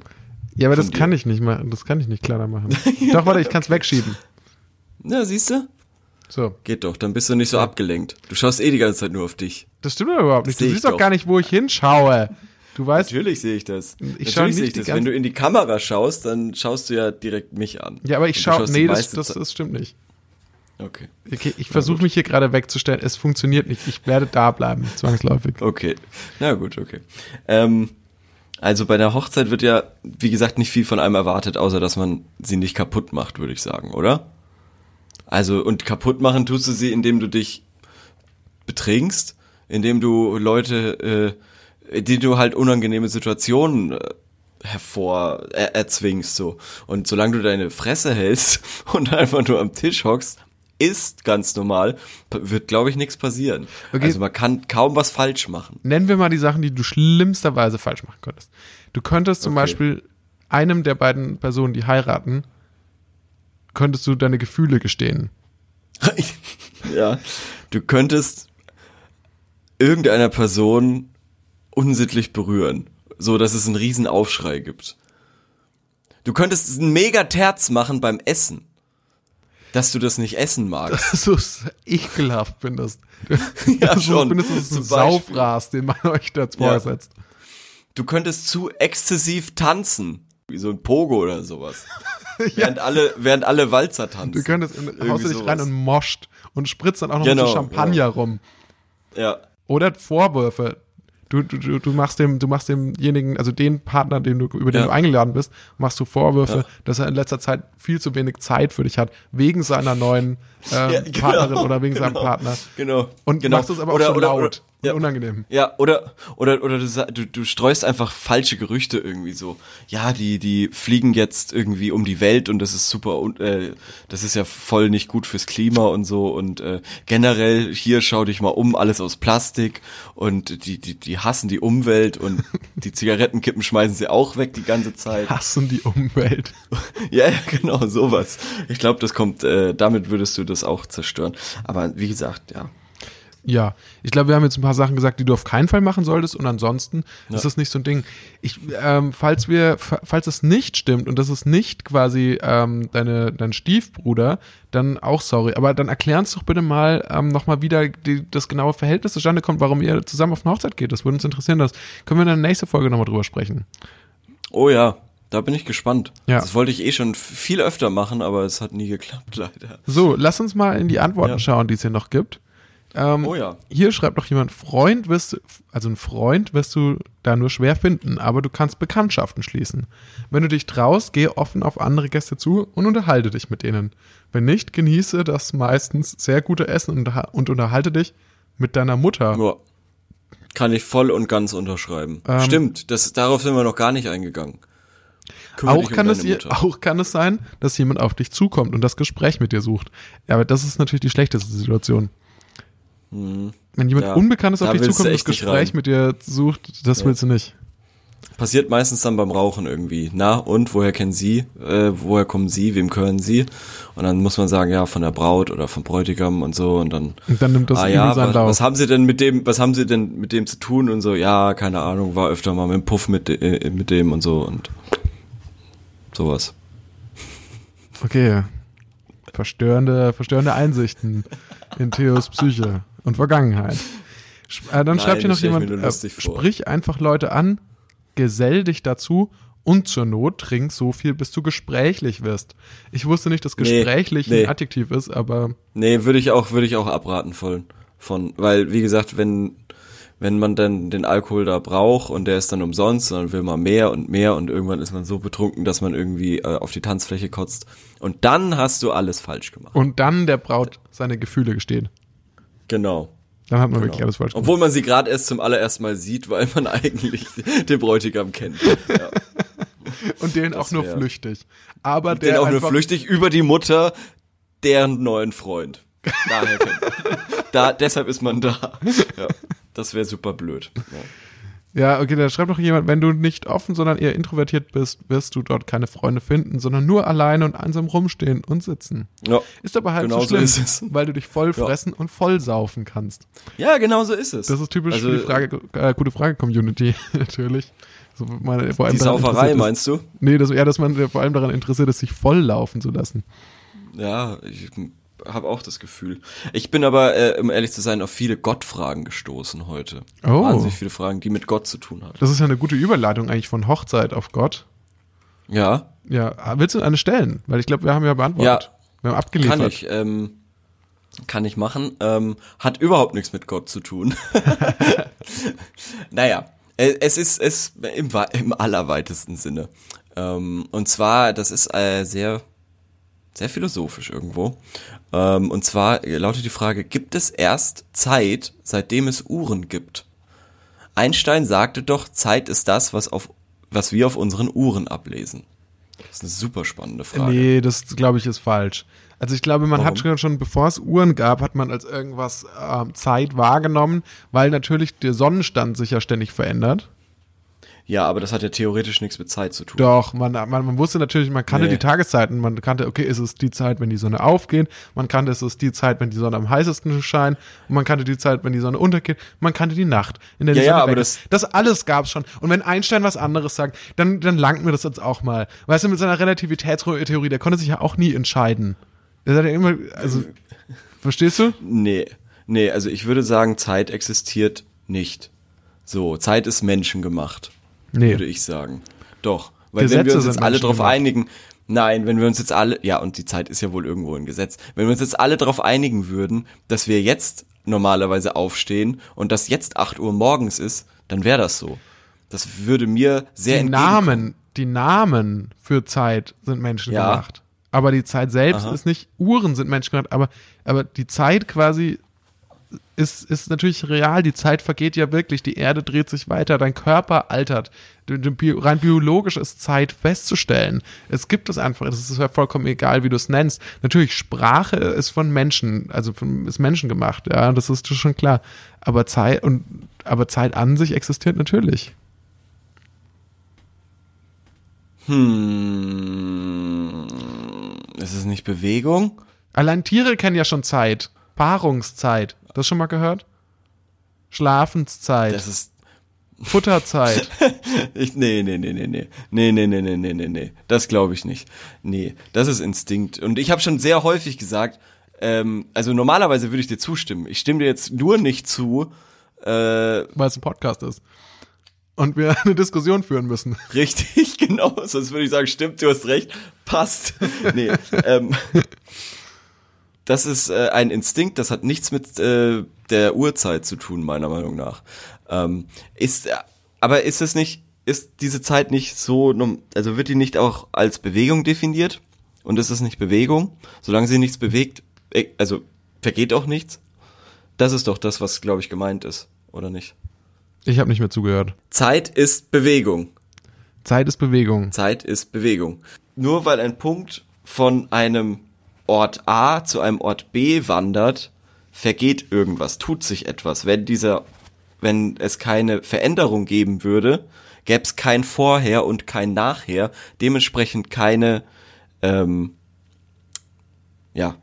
Ja, aber das
dir.
kann ich nicht machen. Das kann ich nicht kleiner machen. Doch, warte, ich kann es wegschieben.
Na, siehst du?
So.
Geht doch, dann bist du nicht so abgelenkt. Du schaust eh die ganze Zeit nur auf dich.
Das stimmt doch überhaupt nicht. Du siehst doch gar nicht, wo ich hinschaue. Du weißt,
Natürlich sehe ich das.
Ich
Natürlich sehe
nicht
ich das. Wenn du in die Kamera schaust, dann schaust du ja direkt mich an.
ja, aber ich schaue, nee, das, das, das stimmt nicht.
Okay.
Okay, ich versuche mich hier gerade wegzustellen. Es funktioniert nicht. Ich werde da bleiben, zwangsläufig.
Okay. Na gut, okay. Ähm, also bei der Hochzeit wird ja, wie gesagt, nicht viel von einem erwartet, außer dass man sie nicht kaputt macht, würde ich sagen, oder? Also, und kaputt machen tust du sie, indem du dich betrinkst, indem du Leute, äh, die du halt unangenehme Situationen äh, hervor er, erzwingst so. Und solange du deine Fresse hältst und einfach nur am Tisch hockst, ist ganz normal, wird glaube ich nichts passieren.
Okay.
Also man kann kaum was falsch machen.
Nennen wir mal die Sachen, die du schlimmsterweise falsch machen könntest. Du könntest zum
Okay.
Beispiel einem der beiden Personen, die heiraten, könntest du deine Gefühle gestehen.
ja, du könntest irgendeiner Person unsittlich berühren, so dass es einen riesen Aufschrei gibt. Du könntest einen mega Terz machen beim Essen, dass du das nicht essen magst.
so ekelhaft findest.
Ja,
so
schon,
findest du, das ist ein
zum Beispiel.
Saufras, den man euch da
Ja.
vorsetzt.
Du könntest zu exzessiv tanzen, wie so ein Pogo oder sowas. Während alle, während alle Walzer tanzen.
Du könntest in, haust du dich rein und moscht und spritzt dann auch noch
Genau,
so Champagner rum.
Ja,
Oder Vorwürfe. Du, du, du, du machst dem, du machst demjenigen, also den Partner, den du, über den
Ja.
du eingeladen bist, machst du Vorwürfe,
Ja.
dass er in letzter Zeit viel zu wenig Zeit für dich hat, wegen seiner neuen ähm,
Ja, genau,
Partnerin oder wegen seinem
genau.
Partner.
genau.
Und
genau.
machst es aber
Oder-
auch so
oder-
laut
oder- ja.
unangenehm.
Ja, oder oder oder du, du streust einfach falsche Gerüchte irgendwie so. Ja, die die fliegen jetzt irgendwie um die Welt und das ist super und äh, das ist ja voll nicht gut fürs Klima und so und äh, generell hier schau dich mal um, alles aus Plastik und die die die hassen die Umwelt und die Zigarettenkippen schmeißen sie auch weg die ganze Zeit.
Hassen die Umwelt.
Ja, ja, genau, sowas. Ich glaube, das kommt äh, damit würdest du das auch zerstören, aber wie gesagt, ja.
Ja, ich glaube, wir haben jetzt ein paar Sachen gesagt, die du auf keinen Fall machen solltest und ansonsten ist das nicht so ein Ding. Ich, ähm, falls wir, fa- falls es nicht stimmt und das ist nicht quasi ähm, deine, dein Stiefbruder, dann auch sorry. Aber dann erklär uns doch bitte mal ähm, nochmal wieder die, das genaue Verhältnis zustande kommt, warum ihr zusammen auf eine Hochzeit geht. Das würde uns interessieren. Das können wir in der nächsten Folge nochmal drüber sprechen.
Oh ja, da bin ich gespannt.
Ja.
Das wollte ich eh schon viel öfter machen, aber es hat nie geklappt, leider.
So, lass uns mal in die Antworten
Ja.
schauen, die es hier noch gibt. Ähm,
Oh ja.
Hier schreibt noch jemand, Freund wirst du, also ein Freund wirst du da nur schwer finden, aber du kannst Bekanntschaften schließen. Wenn du dich traust, gehe offen auf andere Gäste zu und unterhalte dich mit denen. Wenn nicht, genieße das meistens sehr gute Essen und, und unterhalte dich mit deiner Mutter.
Ja. Kann ich voll und ganz unterschreiben.
Ähm,
Stimmt, das, darauf sind wir noch gar nicht eingegangen. Kümmere
Auch
um
kann, es,
deine
ihr-
Mutter.
auch kann es sein, dass jemand auf dich zukommt und das Gespräch mit dir sucht. Ja, aber das ist natürlich die schlechteste Situation. Wenn jemand.
Ja,
Unbekanntes auf
da
dich
willst du
zukommt und das Gespräch mit dir sucht, das
Ja.
willst du nicht.
Passiert meistens dann beim Rauchen irgendwie. Na, und woher kennen Sie? Äh, woher kommen Sie? Wem gehören Sie? Und dann muss man sagen, ja, von der Braut oder vom Bräutigam und so. Und dann,
Und dann nimmt das
ah ja,
seinen
was,
Lauf.
was haben Sie denn mit dem, was haben Sie denn mit dem zu tun? Und so, ja, keine Ahnung, war öfter mal mit dem Puff mit, äh, mit dem und so und sowas.
Okay. Verstörende, verstörende Einsichten in Theos Psyche und Vergangenheit. Äh, dann
Nein,
schreibt hier noch jemand, äh, sprich einfach Leute an, gesell dich dazu und zur Not trink so viel, bis du gesprächlich wirst. Ich wusste nicht, dass
Nee,
gesprächlich
nee.
ein Adjektiv ist, aber
Nee, würde ich auch, würde ich auch abraten von, von, weil, wie gesagt, wenn, wenn man dann den Alkohol da braucht und der ist dann umsonst, dann will man mehr und mehr und irgendwann ist man so betrunken, dass man irgendwie äh, auf die Tanzfläche kotzt. Und dann hast du alles falsch gemacht.
und dann der Braut seine Gefühle gesteht.
Genau.
Dann hat man
genau.
wirklich alles falsch gemacht.
Obwohl man sie gerade erst zum allerersten Mal sieht, weil man eigentlich den Bräutigam kennt. Ja.
Und den auch nur
wär-
flüchtig. Aber
Den
der
auch nur flüchtig über die Mutter deren neuen Freund. Daher kennt man. Da, deshalb ist man da. Ja. Das wäre super blöd. Ja.
Ja, okay, da schreibt noch jemand, wenn du nicht offen, sondern eher introvertiert bist, wirst du dort keine Freunde finden, sondern nur alleine und einsam rumstehen und sitzen.
Ja.
Ist aber halt
Genau
so
so
schlimm,
es.
weil du dich voll fressen und voll saufen kannst.
Ja, genau so ist es.
Das ist typisch
Also,
für die Frage, äh, gute Frage-Community, natürlich. So, meine, vor allem
Die Sauferei, meinst du?
Nee, das, ja, dass man äh, vor allem daran interessiert ist, sich voll laufen zu lassen.
Ja, ich habe auch das Gefühl. Ich bin aber, äh, um ehrlich zu sein, auf viele Gottfragen gestoßen heute.
Oh.
Wahnsinnig viele Fragen, die mit Gott zu tun haben.
Das ist ja eine gute Überleitung eigentlich von Hochzeit auf Gott.
Ja,
Ja, willst du eine stellen? Weil ich glaube, wir haben ja beantwortet. Wir haben abgeliefert.
kann ich. Ähm, kann ich machen. Ähm, hat überhaupt nichts mit Gott zu tun. naja, äh, es ist es im, im allerweitesten Sinne. Ähm, und zwar, das ist äh, sehr, sehr philosophisch irgendwo. Ähm, und zwar lautet die Frage, gibt es erst Zeit, seitdem es Uhren gibt? Einstein sagte doch, Zeit ist das, was, auf, was wir auf unseren Uhren ablesen. Das ist eine super spannende Frage.
Nee, das glaube ich ist falsch. Also ich glaube, man hat
Warum?
schon, schon bevor es Uhren gab, hat man als irgendwas ähm, Zeit wahrgenommen, weil natürlich der Sonnenstand sich ja ständig verändert.
Ja, aber das hat ja theoretisch nichts mit Zeit zu tun.
Doch, man, man, man wusste natürlich, man kannte
Nee.
die Tageszeiten, man kannte, okay, ist es die Zeit, wenn die Sonne aufgeht, man kannte, ist es die Zeit, wenn die Sonne am heißesten scheint, und man kannte die Zeit, wenn die Sonne untergeht, man kannte die Nacht, in der die
Ja, ja,
Sonne
aber
weg ist.
das-
das alles gab's schon. Und wenn Einstein was anderes sagt, dann, dann langt mir das jetzt auch mal. Weißt du, mit seiner Relativitätstheorie, der konnte sich ja auch nie entscheiden. Der sagt ja immer, also, verstehst du?
Nee, nee, also ich würde sagen, Zeit existiert nicht. So, Zeit ist menschengemacht,
Nee.
würde ich sagen. Doch, weil wenn
Gesetze
wir uns jetzt alle darauf einigen, nein, wenn wir uns jetzt alle, ja, und die Zeit ist ja wohl irgendwo ein Gesetz, wenn wir uns jetzt alle darauf einigen würden, dass wir jetzt normalerweise aufstehen und dass jetzt 8 Uhr morgens ist, dann wäre das so. Das würde mir sehr
die. Namen, die Namen für Zeit sind menschengemacht.
Ja.
Aber die Zeit selbst
Aha.
ist nicht, Uhren sind menschengemacht, aber, aber die Zeit quasi ist, ist natürlich real. Die Zeit vergeht ja wirklich. Die Erde dreht sich weiter. Dein Körper altert. Rein biologisch ist Zeit festzustellen. Es gibt es einfach. Es ist ja vollkommen egal, wie du es nennst. Natürlich, Sprache ist von Menschen, also von, ist Menschen gemacht. Ja, das ist schon klar. Aber Zeit und, aber Zeit an sich existiert natürlich.
Hm, ist es nicht Bewegung?
Allein Tiere kennen ja schon Zeit. Paarungszeit. Das schon mal gehört? Schlafenszeit.
Das ist
Futterzeit.
Ich, nee, nee, nee, nee, nee. Nee, nee, nee, nee, nee, nee, nee. Das glaube ich nicht. Nee, das ist Instinkt. Und ich habe schon sehr häufig gesagt, ähm, also normalerweise würde ich dir zustimmen. Ich stimme dir jetzt nur nicht zu, äh,
weil es ein Podcast ist. Und wir eine Diskussion führen müssen.
richtig, genau. Sonst würde ich sagen, stimmt, du hast recht, passt. Nee, ähm, das ist äh, ein Instinkt, das hat nichts mit äh, der Uhrzeit zu tun, meiner Meinung nach. Ähm, ist, äh, aber ist es nicht, ist diese Zeit nicht so, also wird die nicht auch als Bewegung definiert? Und ist es nicht Bewegung? Solange sie nichts bewegt, äh, also vergeht auch nichts? Das ist doch das, was, glaube ich, gemeint ist, oder nicht?
Ich habe nicht mehr zugehört.
Zeit ist Bewegung.
Zeit ist Bewegung.
Zeit ist Bewegung. Nur weil ein Punkt von einem Ort A zu einem Ort B wandert, vergeht irgendwas, tut sich etwas. Wenn dieser, wenn es keine Veränderung geben würde, gäbe es kein Vorher und kein Nachher, dementsprechend keine, ähm, ja,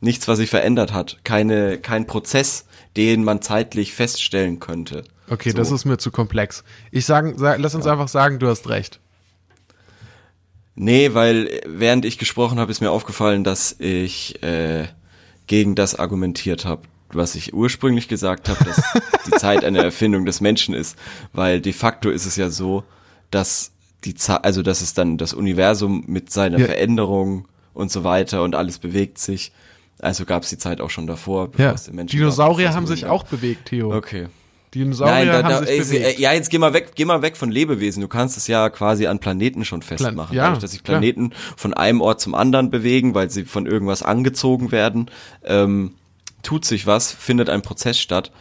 nichts, was sich verändert hat, keine, kein Prozess, den man zeitlich feststellen könnte.
Okay,
So.
das ist mir zu komplex. Ich sagen, sag, lass uns einfach sagen, du hast recht.
Nee, weil äh, während ich gesprochen habe, ist mir aufgefallen, dass ich äh, gegen das argumentiert habe, was ich ursprünglich gesagt habe, dass die Zeit eine Erfindung des Menschen ist, weil de facto ist es ja so, dass die Zeit, also dass es dann das Universum mit seiner
Ja.
Veränderung und so weiter und alles bewegt sich. Also gab es die Zeit auch schon davor. bevor
Ja,
es den Menschen
Dinosaurier haben sich auch bewegt, Theo.
Okay.
Dinosaurier
Nein, da,
haben
da,
sich
ey,
bewegt.
ja, jetzt geh mal weg, geh mal weg von Lebewesen. Du kannst es ja quasi an Planeten schon festmachen,
ja,
dadurch, dass sich
klar.
Planeten von einem Ort zum anderen bewegen, weil sie von irgendwas angezogen werden. Ähm, tut sich was, findet ein Prozess statt.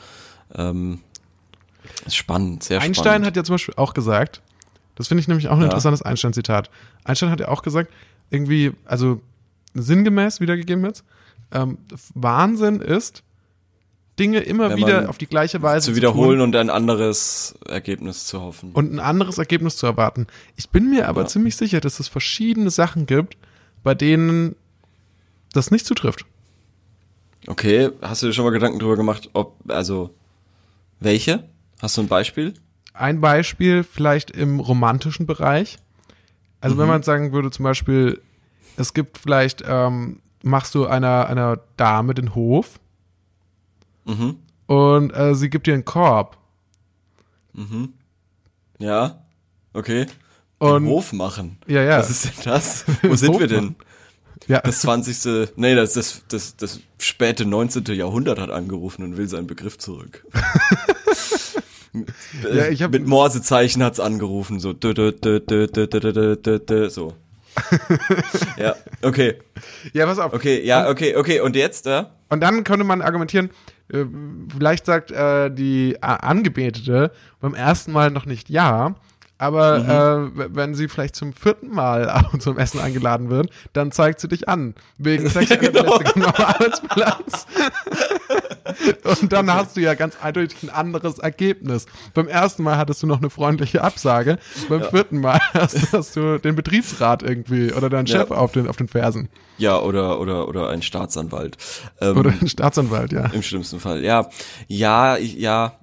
Ähm, ist spannend, sehr
Einstein
spannend.
hat ja zum Beispiel auch gesagt, das finde ich nämlich auch ein
Ja.
interessantes Einstein-Zitat. Einstein hat ja auch gesagt, irgendwie, also sinngemäß wiedergegeben jetzt, ähm, Wahnsinn ist, Dinge immer wieder auf die gleiche Weise
zu wiederholen
tun
und ein anderes Ergebnis zu hoffen.
und ein anderes Ergebnis zu erwarten. Ich bin mir aber
Ja.
ziemlich sicher, dass es verschiedene Sachen gibt, bei denen das nicht zutrifft.
Okay, hast du dir schon mal Gedanken drüber gemacht, ob, also, welche? Hast du ein Beispiel?
Ein Beispiel vielleicht im romantischen Bereich. Also
Mhm.
wenn man sagen würde, zum Beispiel, es gibt vielleicht, ähm, machst du einer, einer Dame den Hof
Mhm.
Und äh, sie gibt ihr einen Korb. Mhm.
Ja. Okay.
Und,
Den Hof machen.
Ja, ja.
Was ist denn das? Wo sind wir denn?
Ja.
Das 20. Nee, das, das, das, das späte 19. Jahrhundert hat angerufen und will seinen Begriff zurück.
ja, ich hab,
Mit Morsezeichen hat's angerufen, so. So. ja, okay.
Ja, pass auf.
Okay, ja, okay, okay. Und jetzt, ja?
Und dann könnte man argumentieren, äh, vielleicht sagt äh, die A- Angebetete beim ersten Mal noch nicht ja, aber
Mhm.
äh, wenn sie vielleicht zum vierten Mal ab und zum Essen eingeladen wird, dann zeigt sie dich an. Wegen sexueller
genau.
Belästigung am Arbeitsplatz. und dann hast du ja ganz eindeutig ein anderes Ergebnis. Beim ersten Mal hattest du noch eine freundliche Absage, beim vierten Mal hast, hast du den Betriebsrat irgendwie oder deinen
Ja.
Chef auf, den, auf den Fersen.
Ja, oder, oder, oder ein Staatsanwalt. Ähm,
Oder den Staatsanwalt, ja.
Im schlimmsten Fall, ja. Ja, ich, ja.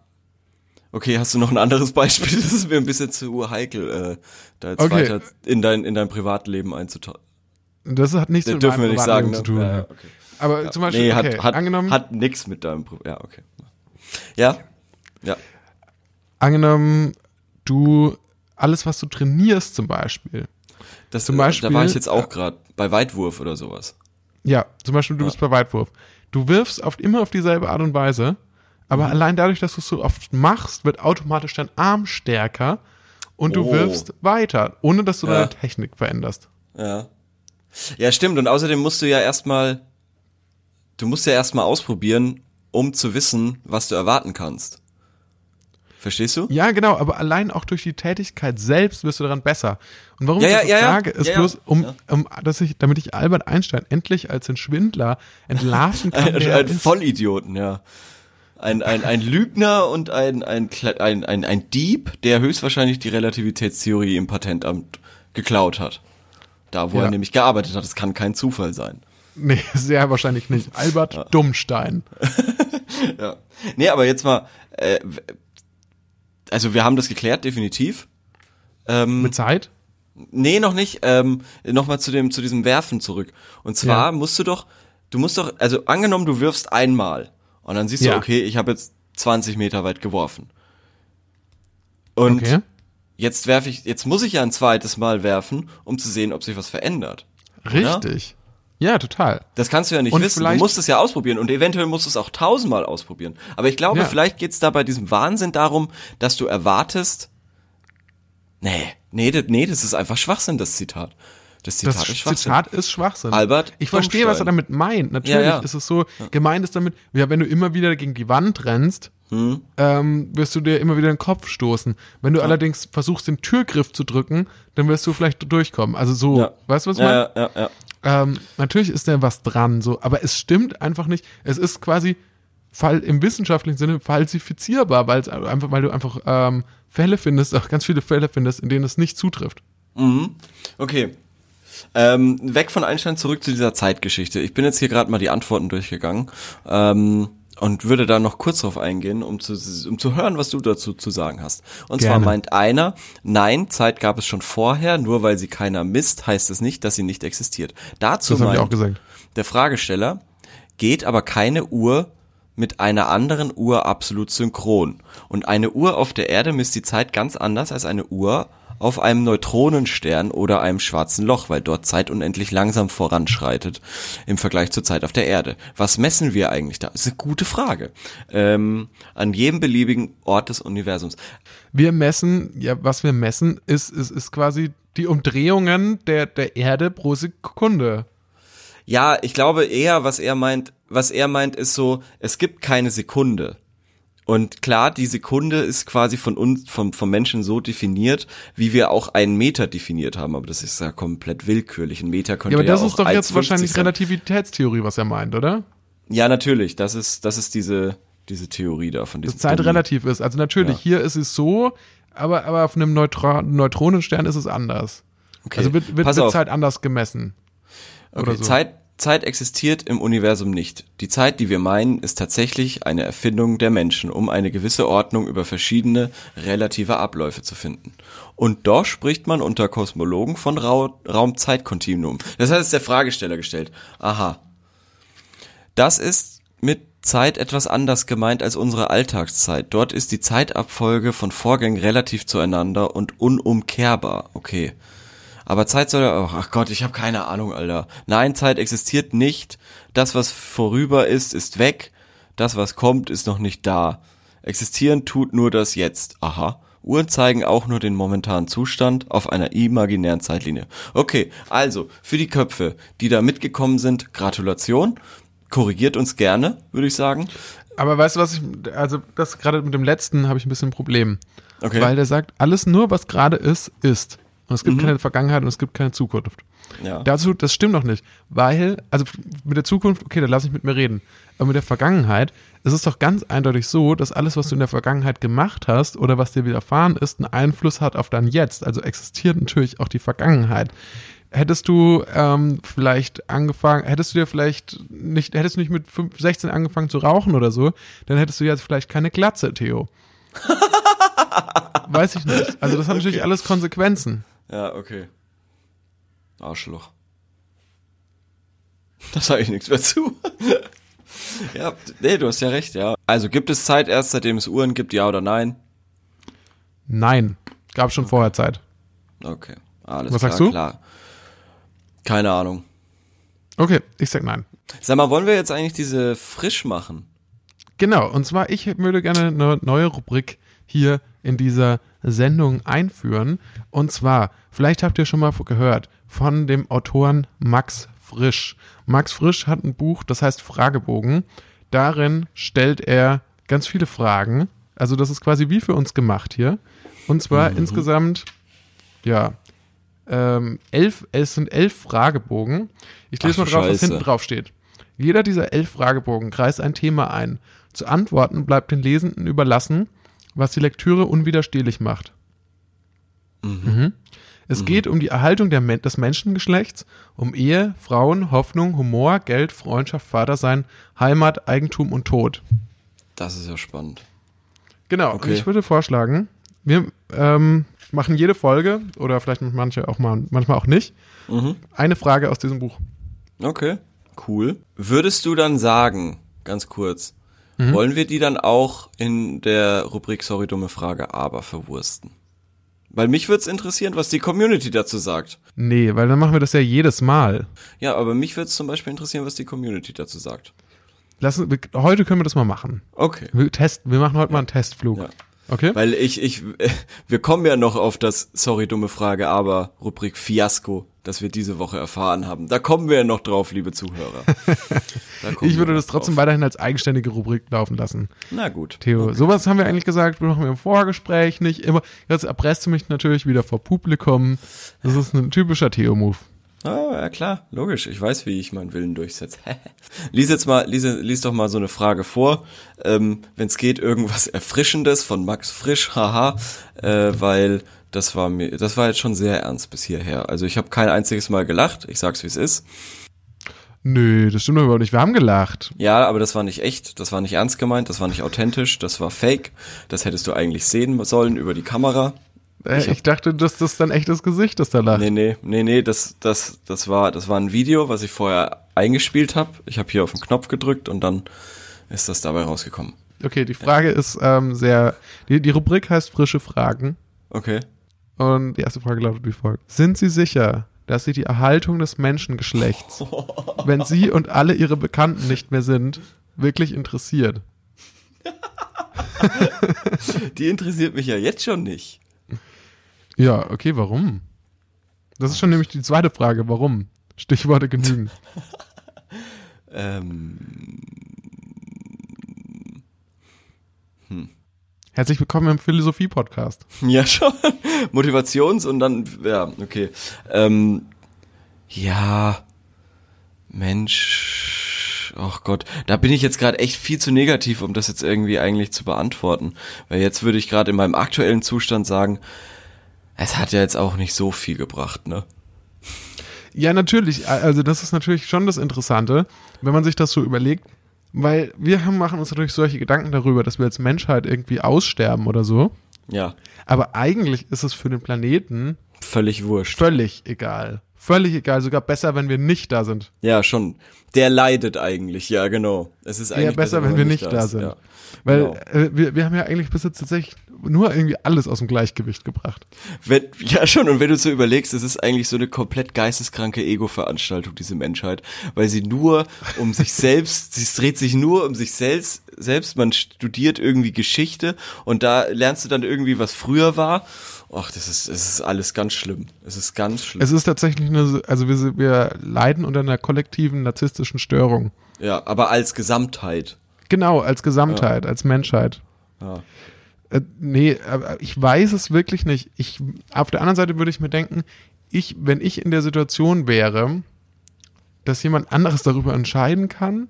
Okay, hast du noch ein anderes Beispiel? Das ist mir ein bisschen zu heikel, äh, da jetzt
Okay.
weiter in dein, in dein Privatleben einzutauchen.
Das hat nichts
Das
mit
dürfen wir nicht sagen,
Privatleben
ne?
zu tun.
Ja, ja, okay.
Aber zum Beispiel,
Nee,
okay,
hat, hat,
angenommen,
hat nix mit deinem Pri Ja, okay. Ja? Ja.
angenommen, du, alles, was du trainierst zum Beispiel,
Das,
Zum
äh,
Beispiel-
da war ich jetzt auch gerade bei Weitwurf oder sowas.
ja, zum Beispiel du
Ja.
bist bei Weitwurf, du wirfst oft immer auf dieselbe Art und Weise, aber
Mhm.
allein dadurch, dass du es so oft machst, wird automatisch dein Arm stärker und du
Oh.
wirfst weiter, ohne dass du
Ja.
deine Technik veränderst.
Ja. Ja, stimmt. Und außerdem musst du ja erstmal, du musst ja erstmal ausprobieren, um zu wissen, was du erwarten kannst. Verstehst du?
Ja, genau, aber allein auch durch die Tätigkeit selbst wirst du daran besser. Und warum
Ja,
ich das
ja, ja.
sage, ist bloß, um, um, dass ich, damit ich Albert Einstein endlich als den Schwindler entlarven kann.
Ein, ein. Vollidioten, ja. Ein, ein, ein Lügner und ein, ein, ein, ein, ein Dieb, der höchstwahrscheinlich die Relativitätstheorie im Patentamt geklaut hat. Da, wo er nämlich gearbeitet hat. Das kann kein Zufall sein.
Nee, sehr wahrscheinlich nicht. Albert Dummstein.
Ja. Nee, aber jetzt mal, äh, also wir haben das geklärt, definitiv. Ähm,
Mit Zeit?
Nee, noch nicht. Ähm, Nochmal zu dem, zu diesem Werfen zurück. Und zwar
Ja.
musst du doch, du musst doch, also angenommen, du wirfst einmal und dann siehst
Ja.
du, okay, ich habe jetzt 20 Meter weit geworfen. Und
Okay.
jetzt werfe ich, jetzt muss ich ja ein zweites Mal werfen, um zu sehen, ob sich was verändert.
Richtig. Ja, total.
Das kannst du ja nicht
Und
wissen. Du musst es ja ausprobieren und eventuell musst du es auch tausendmal ausprobieren. Aber ich glaube,
Ja.
vielleicht geht's da bei diesem Wahnsinn darum, dass du erwartest. Nee, nee, das, nee, das ist einfach Schwachsinn, das Zitat. Das Zitat
das
ist Schwachsinn.
Zitat ist Schwachsinn.
Albert
ich verstehe, was er damit meint. Natürlich
Ja, ja.
ist es so, gemeint ist damit, ja, wenn du immer wieder gegen die Wand rennst,
Hm.
ähm, wirst du dir immer wieder den Kopf stoßen. Wenn du allerdings versuchst, den Türgriff zu drücken, dann wirst du vielleicht durchkommen. Also so,
Ja.
weißt du, was ich meine?
Ja, ja, ja, ja.
Ähm, natürlich ist da was dran, so, aber es stimmt einfach nicht. Es ist quasi fall, im wissenschaftlichen Sinne falsifizierbar, weil einfach, weil du einfach ähm, Fälle findest, auch ganz viele Fälle findest, in denen es nicht zutrifft.
Okay. Ähm, weg von Einstein zurück zu dieser Zeitgeschichte. Ich bin jetzt hier gerade mal die Antworten durchgegangen ähm, und würde da noch kurz drauf eingehen, um zu, um zu hören, was du dazu zu sagen hast. Und zwar
Gerne.
meint einer, nein, Zeit gab es schon vorher, nur weil sie keiner misst, heißt es nicht, dass sie nicht existiert. Dazu
Das
meint
auch gesagt.
der Fragesteller, geht aber keine Uhr mit einer anderen Uhr absolut synchron. Und eine Uhr auf der Erde misst die Zeit ganz anders als eine Uhr auf einem Neutronenstern oder einem schwarzen Loch, weil dort Zeit unendlich langsam voranschreitet im Vergleich zur Zeit auf der Erde. Was messen wir eigentlich da? Das ist eine gute Frage. Ähm, an jedem beliebigen Ort des Universums.
Wir messen, ja, was wir messen, ist, ist, ist quasi die Umdrehungen der, der Erde pro Sekunde.
Ja, ich glaube eher, was er meint, was er meint, ist so, es gibt keine Sekunde. Und klar, die Sekunde ist quasi von uns, vom, vom Menschen so definiert, wie wir auch einen Meter definiert haben. Aber das ist ja komplett willkürlich. Ein Meter könnte
Ja,
ja,
aber das
auch
ist doch jetzt
1,50
wahrscheinlich
sein.
Relativitätstheorie, was er meint, oder?
Ja, natürlich. Das ist, das ist diese, diese Theorie da von diesem.
Dass Zeit
dummen-
relativ ist. Also natürlich,
Ja.
hier ist es so, aber, aber auf einem Neutra Neutronenstern ist es anders.
Okay.
Also wird, wird,
Pass
wird
auf.
Zeit anders gemessen.
Okay,
so.
Zeit, Zeit existiert im Universum nicht. Die Zeit, die wir meinen, ist tatsächlich eine Erfindung der Menschen, um eine gewisse Ordnung über verschiedene relative Abläufe zu finden. Und doch spricht man unter Kosmologen von Rau Raum-Zeit-Kontinuum. Das heißt, ist der Fragesteller gestellt. Aha. Das ist mit Zeit etwas anders gemeint als unsere Alltagszeit. Dort ist die Zeitabfolge von Vorgängen relativ zueinander und unumkehrbar. Okay. Aber Zeit soll ja, oh, ach Gott, ich habe keine Ahnung, Alter. Nein, Zeit existiert nicht. Das, was vorüber ist, ist weg. Das, was kommt, ist noch nicht da. Existieren tut nur das Jetzt. Aha. Uhren zeigen auch nur den momentanen Zustand auf einer imaginären Zeitlinie. Okay, also für die Köpfe, die da mitgekommen sind, Gratulation. Korrigiert uns gerne, würde ich sagen.
Aber weißt du, was ich, also das gerade mit dem letzten habe ich ein bisschen ein Problem.
Okay.
Weil der sagt, alles nur, was gerade ist, ist. Und es gibt keine Vergangenheit und es gibt keine Zukunft.
Ja.
Dazu, das stimmt noch nicht. Weil, also mit der Zukunft, okay, da lass ich mit mir reden. Aber mit der Vergangenheit, es ist doch ganz eindeutig so, dass alles, was du in der Vergangenheit gemacht hast oder was dir widerfahren ist, einen Einfluss hat auf dein Jetzt. Also existiert natürlich auch die Vergangenheit. Hättest du ähm, vielleicht angefangen, hättest du dir vielleicht nicht, hättest du nicht mit 5, 16 angefangen zu rauchen oder so, dann hättest du jetzt vielleicht keine Glatze, Theo. Weiß ich nicht. Also das hat natürlich alles Konsequenzen.
Ja, okay. Arschloch. Da sage ich nichts mehr zu. ja, nee, du hast ja recht, ja. Also gibt es Zeit erst, seitdem es Uhren gibt, ja oder nein?
Nein. Gab schon vorher Zeit.
Okay, alles
Was
klar,
sagst du?
klar. Keine Ahnung.
Okay, ich sag nein.
Sag mal, wollen wir jetzt eigentlich diese frisch machen?
Genau, und zwar, ich würde gerne eine neue Rubrik hier in dieser Sendung einführen. Und zwar, vielleicht habt ihr schon mal gehört von dem Autoren Max Frisch. Max Frisch hat ein Buch, das heißt Fragebogen. Darin stellt er ganz viele Fragen. Also das ist quasi wie für uns gemacht hier. Und zwar insgesamt, ja, ähm, elf, es sind elf Fragebogen. Ich lese
Ach
mal drauf, was
Scheiße.
hinten drauf steht. Jeder dieser elf Fragebogen kreist ein Thema ein. Zu antworten bleibt den Lesenden überlassen, was die Lektüre unwiderstehlich macht. Mhm. Es geht um die Erhaltung der, Men- des Menschengeschlechts, um Ehe, Frauen, Hoffnung, Humor, Geld, Freundschaft, Vatersein, Heimat, Eigentum und Tod.
Das ist ja spannend.
Genau,
Okay.
ich würde vorschlagen, wir ähm, machen jede Folge, oder vielleicht manche auch mal, manchmal auch nicht,
Mhm.
eine Frage aus diesem Buch.
Okay, cool. Würdest du dann sagen, ganz kurz,
Mhm.
wollen wir die dann auch in der Rubrik Sorry, dumme Frage, aber verwursten? Weil mich würde es interessieren, was die Community dazu sagt.
Nee, weil dann machen wir das ja jedes Mal.
Ja, aber mich würde es zum Beispiel interessieren, was die Community dazu sagt.
Lass, uns- wir, heute können wir das mal machen.
Okay.
Wir testen, wir machen heute mal einen Testflug.
Ja.
Okay?
Weil ich, ich, wir kommen ja noch auf das Sorry, dumme Frage, aber Rubrik Fiasko das wir diese Woche erfahren haben. Da kommen wir ja noch drauf, liebe Zuhörer.
ich würde das trotzdem drauf. weiterhin als eigenständige Rubrik laufen lassen.
Na gut.
Theo, okay. sowas haben wir eigentlich gesagt, wir machen wir im Vorgespräch nicht immer. Jetzt erpresst du mich natürlich wieder vor Publikum. Das ist ein typischer Theo-Move.
Ah, ja klar, logisch. Ich weiß, wie ich meinen Willen durchsetze. lies jetzt mal, lies, lies doch mal so eine Frage vor. Ähm, Wenn es geht, irgendwas Erfrischendes von Max Frisch, haha, äh, weil das war mir, das war jetzt schon sehr ernst bis hierher. Also ich habe kein einziges Mal gelacht. Ich sag's wie es ist.
Nö, das stimmt doch überhaupt nicht. Wir haben gelacht.
Ja, aber das war nicht echt, das war nicht ernst gemeint, das war nicht authentisch, das war fake. Das hättest du eigentlich sehen sollen über die Kamera.
Äh, ich, ich, dachte, dass das dann echtes Gesicht ist, der lacht.
Nee, nee, nee, nee, das, das, das war, das war ein Video, was ich vorher eingespielt habe. Ich habe hier auf den Knopf gedrückt und dann ist das dabei rausgekommen.
Okay, die Frage ja. ist ähm, sehr, die, die Rubrik heißt frische Fragen.
Okay.
Und die erste Frage lautet wie folgt. Sind Sie sicher, dass Sie die Erhaltung des Menschengeschlechts, wenn Sie und alle Ihre Bekannten nicht mehr sind, wirklich interessiert?
die interessiert mich ja jetzt schon nicht.
Ja, okay, warum? Das ist schon nämlich die zweite Frage, warum? Stichworte genügen. ähm. Hm. Herzlich willkommen im Philosophie-Podcast.
Ja, schon. Motivations- und dann, ja, okay. Ähm, ja, Mensch, ach Gott, da bin ich jetzt gerade echt viel zu negativ, um das jetzt irgendwie eigentlich zu beantworten. Weil jetzt würde ich gerade in meinem aktuellen Zustand sagen, es hat ja jetzt auch nicht so viel gebracht, ne?
Ja, natürlich. Also das ist natürlich schon das Interessante, wenn man sich das so überlegt, weil wir haben, machen uns natürlich solche Gedanken darüber, dass wir als Menschheit irgendwie aussterben oder so.
Ja.
Aber eigentlich ist es für den Planeten
völlig wurscht.
Völlig egal. Völlig egal, sogar besser, wenn wir nicht da sind.
Ja, schon. Der leidet eigentlich, ja, genau. Es ist eigentlich
ja, besser, wenn wir nicht da, da sind. Ja. Weil genau. äh, wir, wir haben ja eigentlich bis jetzt tatsächlich nur irgendwie alles aus dem Gleichgewicht gebracht.
Wenn, ja, schon. Und wenn du so überlegst, es ist eigentlich so eine komplett geisteskranke Ego-Veranstaltung, diese Menschheit. Weil sie nur um sich selbst, sie dreht sich nur um sich selbst, selbst. Man studiert irgendwie Geschichte und da lernst du dann irgendwie, was früher war Ach, das ist, es ist alles ganz schlimm. Es ist ganz schlimm.
Es ist tatsächlich eine, also wir, wir leiden unter einer kollektiven narzisstischen Störung.
Ja, aber als Gesamtheit.
Genau, als Gesamtheit, ja. als Menschheit. Ja. Äh, nee, aber ich weiß es wirklich nicht. Ich, auf der anderen Seite würde ich mir denken, ich, wenn ich in der Situation wäre, dass jemand anderes darüber entscheiden kann,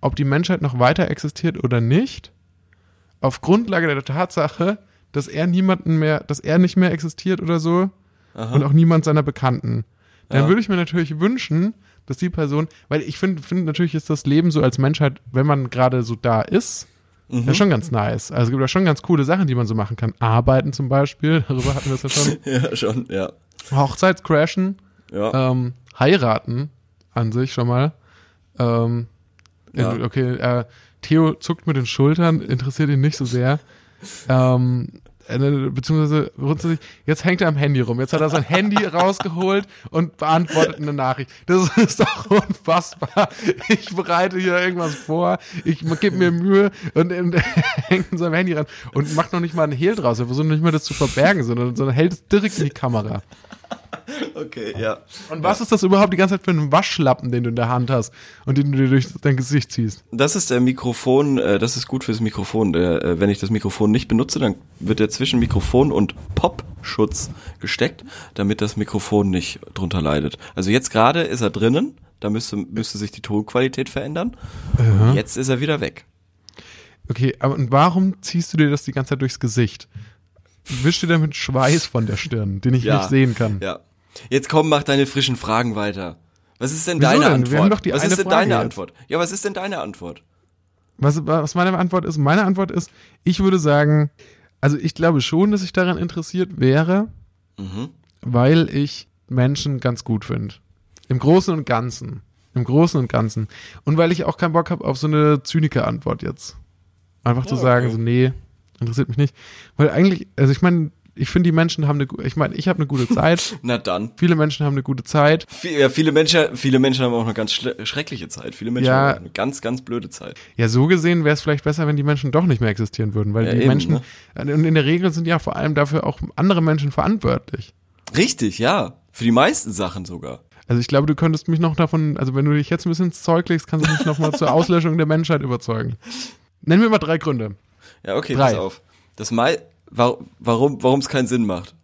ob die Menschheit noch weiter existiert oder nicht, auf Grundlage der Tatsache, dass er niemanden mehr, dass er nicht mehr existiert oder so Aha. und auch niemand seiner Bekannten. Dann ja. würde ich mir natürlich wünschen, dass die Person, weil ich finde, find, natürlich ist das Leben so als Menschheit, wenn man gerade so da ist, mhm. ja schon ganz nice. Also es gibt ja schon ganz coole Sachen, die man so machen kann. Arbeiten zum Beispiel, darüber hatten wir es ja schon.
ja, schon, ja.
Hochzeitscrashen, ja. Ähm, heiraten an sich schon mal. Ähm, ja. Okay, äh, Theo zuckt mit den Schultern, interessiert ihn nicht so sehr. Ähm, äh, beziehungsweise grundsätzlich, jetzt hängt er am Handy rum. Jetzt hat er sein Handy rausgeholt und beantwortet eine Nachricht. Das ist doch unfassbar. Ich bereite hier irgendwas vor, ich gebe mir Mühe und, und hängt in seinem Handy ran und macht noch nicht mal einen Hehl draus. Er versucht nicht mal das zu verbergen, sondern, sondern hält es direkt in die Kamera.
Okay, ja.
Und was ist das überhaupt die ganze Zeit für ein Waschlappen, den du in der Hand hast und den du dir durch dein Gesicht ziehst?
Das ist der Mikrofon, äh, das ist gut fürs Mikrofon. Äh, wenn ich das Mikrofon nicht benutze, dann wird der zwischen Mikrofon und Popschutz gesteckt, damit das Mikrofon nicht drunter leidet. Also jetzt gerade ist er drinnen, da müsste, müsste sich die Tonqualität verändern. Ja. Und jetzt ist er wieder weg.
Okay, aber und warum ziehst du dir das die ganze Zeit durchs Gesicht? Wisch dir damit Schweiß von der Stirn, den ich ja, nicht sehen kann.
Ja. Jetzt komm, mach deine frischen Fragen weiter. Was ist denn Wieso deine denn? Antwort? Wir haben doch die was ist denn Frage deine jetzt. Antwort? Ja, was ist denn deine Antwort?
Was, was meine Antwort ist? Meine Antwort ist, ich würde sagen, also ich glaube schon, dass ich daran interessiert wäre, mhm. weil ich Menschen ganz gut finde. Im Großen und Ganzen. Im Großen und Ganzen. Und weil ich auch keinen Bock habe auf so eine Zyniker-Antwort jetzt. Einfach oh, zu sagen, okay. so, nee, interessiert mich nicht. Weil eigentlich, also ich meine, ich finde, die Menschen haben eine, ich meine, ich habe eine gute Zeit.
Na dann.
Viele Menschen haben eine gute Zeit.
ja, viele Menschen, viele Menschen haben auch eine ganz schreckliche Zeit. Viele Menschen ja, haben eine ganz, ganz blöde Zeit.
Ja, so gesehen wäre es vielleicht besser, wenn die Menschen doch nicht mehr existieren würden, weil ja, die eben, Menschen, ne? und in der Regel sind ja vor allem dafür auch andere Menschen verantwortlich.
Richtig, ja. Für die meisten Sachen sogar.
Also ich glaube, du könntest mich noch davon, also wenn du dich jetzt ein bisschen ins Zeug legst, kannst du mich noch mal zur Auslöschung der Menschheit überzeugen. Nennen wir mal drei Gründe.
Ja, okay,
Drei.
pass auf. Das Mai, wa- warum, warum es keinen Sinn macht.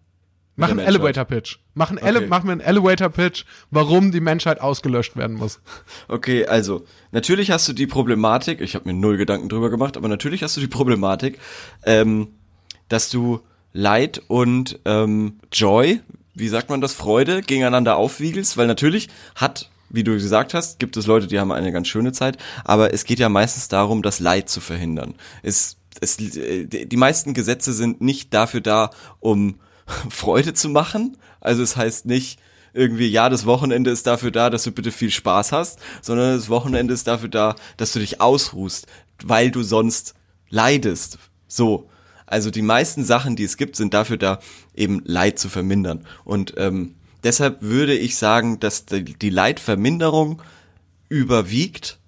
Mach einen. Elevator Pitch. Mach einen, Ele
Okay.
mach mir einen Elevator Pitch, warum die Menschheit ausgelöscht werden muss.
Okay, also, natürlich hast du die Problematik, ich habe mir null Gedanken drüber gemacht, aber natürlich hast du die Problematik, ähm, dass du Leid und ähm, Joy, wie sagt man das, Freude gegeneinander aufwiegelst, weil natürlich hat, wie du gesagt hast, gibt es Leute, die haben eine ganz schöne Zeit, aber es geht ja meistens darum, das Leid zu verhindern. Es, es, äh, die meisten Gesetze sind nicht dafür da, um Freude zu machen, also es heißt nicht, irgendwie, ja, das Wochenende ist dafür da, dass du bitte viel Spaß hast, sondern das Wochenende ist dafür da, dass du dich ausruhst, weil du sonst leidest. So. Also die meisten Sachen, die es gibt, sind dafür da, eben Leid zu vermindern. Und ähm, deshalb würde ich sagen, dass die, die Leidverminderung überwiegt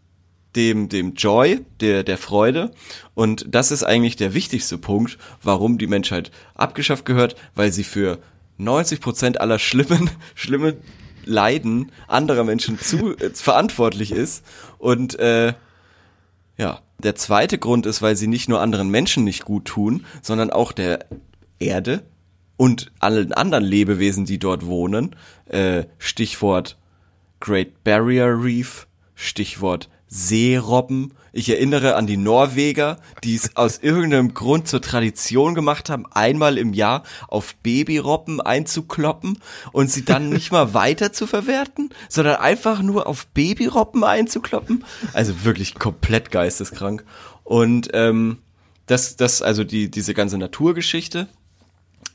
dem, dem Joy, der, der Freude. Und das ist eigentlich der wichtigste Punkt, warum die Menschheit abgeschafft gehört, weil sie für 90 Prozent aller schlimmen, schlimmen Leiden anderer Menschen zu, äh, verantwortlich ist. Und äh, ja, der zweite Grund ist, weil sie nicht nur anderen Menschen nicht gut tun, sondern auch der Erde und allen anderen Lebewesen, die dort wohnen. Äh, Stichwort Great Barrier Reef, Stichwort Seerobben. Ich erinnere an die Norweger, die es aus irgendeinem Grund zur Tradition gemacht haben, einmal im Jahr auf Babyrobben einzukloppen und sie dann nicht mal weiter zu verwerten, sondern einfach nur auf Babyrobben einzukloppen. Also wirklich komplett geisteskrank. Und ähm, das, das, also die, diese ganze Naturgeschichte,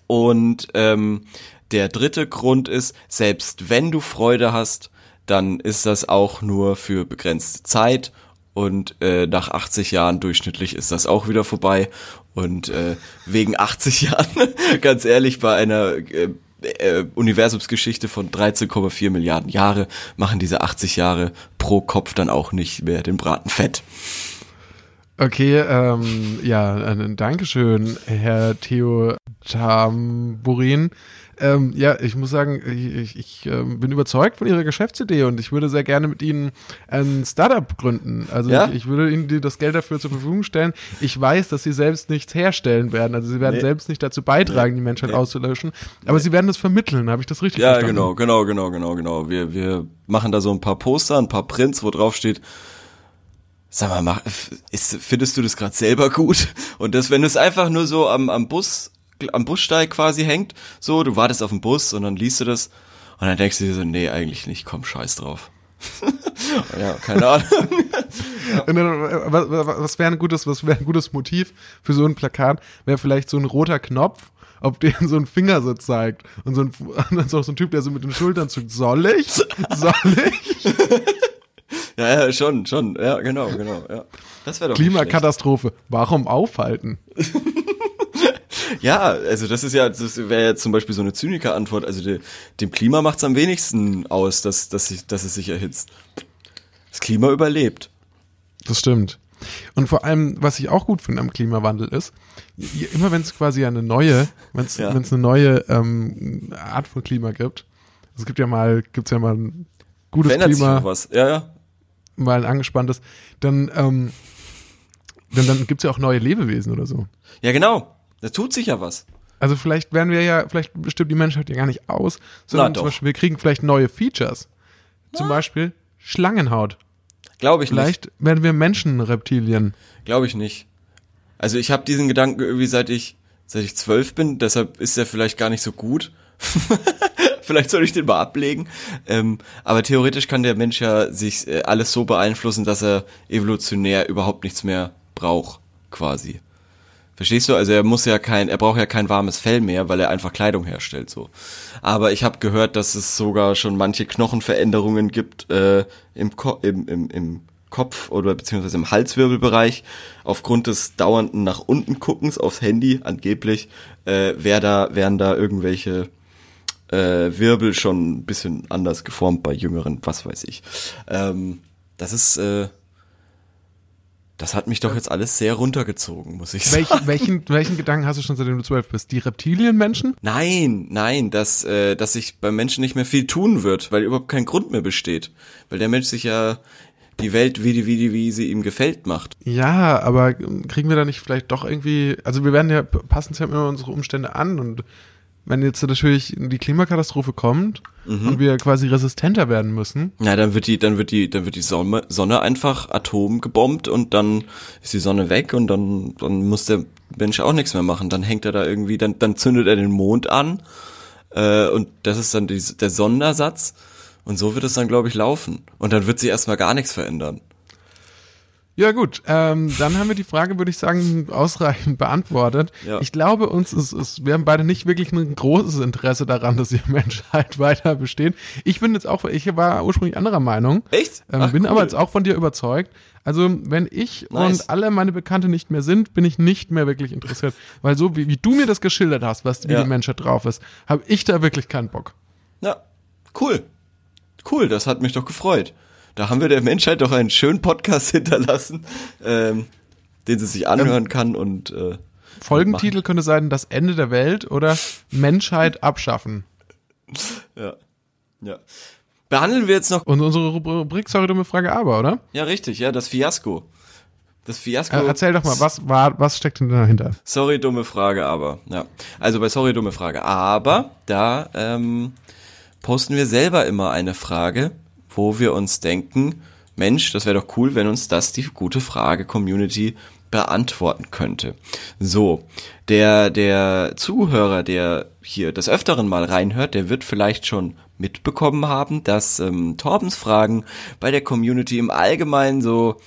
und ähm, der dritte Grund ist, selbst wenn du Freude hast, dann ist das auch nur für begrenzte Zeit und äh, nach 80 Jahren durchschnittlich ist das auch wieder vorbei. Und äh, wegen 80 Jahren, ganz ehrlich, bei einer äh, äh, Universumsgeschichte von 13,4 Milliarden Jahre machen diese 80 Jahre pro Kopf dann auch nicht mehr den Braten fett.
Okay, ähm, ja, äh, Dankeschön, Herr Theo Tamburin. Ähm, ja, ich muss sagen, ich, ich, ich ähm, bin überzeugt von Ihrer Geschäftsidee und ich würde sehr gerne mit Ihnen ein Startup gründen. Also
Ja?
ich, ich würde Ihnen das Geld dafür zur Verfügung stellen. Ich weiß, dass Sie selbst nichts herstellen werden. Also Sie werden
Nee.
selbst nicht dazu beitragen, die Menschheit auszulöschen. Aber Sie werden das vermitteln. Habe ich das richtig
Ja,
verstanden?
genau, genau, genau, genau, genau. Wir, wir machen da so ein paar Poster, ein paar Prints, wo drauf steht, sag mal, ist, findest du das gerade selber gut? Und das, wenn es einfach nur so am, am Bus, am Bussteig quasi hängt, so, du wartest auf den Bus und dann liest du das und dann denkst du dir so, nee, eigentlich nicht, komm, scheiß drauf. ja, keine Ahnung.
Dann, äh, was, was wäre ein gutes, was wäre ein gutes Motiv für so ein Plakat? Wäre vielleicht so ein roter Knopf, auf den so ein Finger so zeigt und so ein, und dann so ein Typ, der so mit den Schultern zuckt. Soll ich? Soll ich?
Ja, ja, schon, schon, ja, genau, genau, ja. Das wäre doch.
Klimakatastrophe. Warum aufhalten?
Ja, also das ist ja, das wäre ja zum Beispiel so eine Zyniker-Antwort. Also de, dem Klima macht's am wenigsten aus, dass, dass, sich, dass es sich erhitzt. Das Klima überlebt.
Das stimmt. Und vor allem, was ich auch gut finde am Klimawandel ist, immer wenn es quasi eine neue, wenn es
Ja.
eine neue ähm, Art von Klima gibt, es gibt ja mal, gibt's ja mal ein gutes
Verändert sich
Klima,
noch was. Ja, ja.
mal ein angespanntes, dann, ähm, dann, dann gibt's ja auch neue Lebewesen oder so.
Ja, genau. Da tut sich ja was.
Also vielleicht werden wir ja, vielleicht bestimmt die Menschheit ja gar nicht aus, sondern zum Beispiel, wir kriegen vielleicht neue Features. Zum Beispiel Schlangenhaut.
Glaube ich nicht.
Vielleicht werden wir Menschenreptilien.
Glaube ich nicht. Also ich habe diesen Gedanken irgendwie seit ich seit ich zwölf bin, deshalb ist er vielleicht gar nicht so gut. vielleicht soll ich den mal ablegen. Ähm, aber theoretisch kann der Mensch ja sich äh, alles so beeinflussen, dass er evolutionär überhaupt nichts mehr braucht, quasi. Verstehst du? Also er muss ja kein, er braucht ja kein warmes Fell mehr, weil er einfach Kleidung herstellt so. Aber ich habe gehört, dass es sogar schon manche Knochenveränderungen gibt äh, im, Ko im, im, im Kopf oder beziehungsweise im Halswirbelbereich aufgrund des dauernden nach unten guckens aufs Handy angeblich äh, wär da wären da irgendwelche äh, Wirbel schon ein bisschen anders geformt bei Jüngeren, was weiß ich. Ähm, das ist äh, Das hat mich doch jetzt alles sehr runtergezogen, muss ich
Welch,
sagen.
welchen, welchen Gedanken hast du schon, seitdem du zwölf bist? Die Reptilienmenschen?
Nein, nein, dass, äh, dass sich beim Menschen nicht mehr viel tun wird, weil überhaupt kein Grund mehr besteht. Weil der Mensch sich ja die Welt, wie, die, wie, die, wie sie ihm gefällt, macht.
Ja, aber kriegen wir da nicht vielleicht doch irgendwie, also wir werden ja, passen uns ja immer unsere Umstände an und wenn jetzt natürlich die Klimakatastrophe kommt und wir quasi resistenter werden müssen,
Na, dann wird die, dann wird die, dann wird die Sonne, Sonne einfach atomgebombt und dann ist die Sonne weg und dann, dann muss der Mensch auch nichts mehr machen. Dann hängt er da irgendwie, dann, dann zündet er den Mond an äh, und das ist dann die, der Sondersatz und so wird es dann, glaube ich, laufen. Und dann wird sich erstmal gar nichts verändern.
Ja gut, ähm, dann haben wir die Frage, würde ich sagen, ausreichend beantwortet.
Ja.
Ich glaube, uns ist, ist, wir haben beide nicht wirklich ein großes Interesse daran, dass die Menschheit weiter besteht. Ich bin jetzt auch, ich war ursprünglich anderer Meinung.
Echt?
Ähm,
Ach,
bin
cool.
aber jetzt auch von dir überzeugt. Also, wenn ich
Nice.
und alle meine Bekannte nicht mehr sind, bin ich nicht mehr wirklich interessiert. Weil so wie, wie du mir das geschildert hast, was wie
Ja.
die Menschheit drauf ist, habe ich da wirklich keinen Bock.
Ja, cool. Cool, das hat mich doch gefreut. Da haben wir der Menschheit doch einen schönen Podcast hinterlassen, ähm, den sie sich anhören kann und äh,
Folgentitel könnte sein, das Ende der Welt oder Menschheit abschaffen.
ja. ja. Behandeln wir jetzt noch.
Und unsere Rubrik, sorry, dumme Frage, aber, oder?
Ja, richtig, ja, das Fiasko. Das Fiasko.
Äh, erzähl doch mal, was war, was steckt denn dahinter?
Sorry, dumme Frage, aber. Ja. Also bei Sorry, dumme Frage, aber da ähm, posten wir selber immer eine Frage, wo wir uns denken, Mensch, das wäre doch cool, wenn uns das die gute Frage Community beantworten könnte. So, der, der Zuhörer, der hier des Öfteren mal reinhört, der wird vielleicht schon mitbekommen haben, dass ähm, Torbens Fragen bei der Community im Allgemeinen so,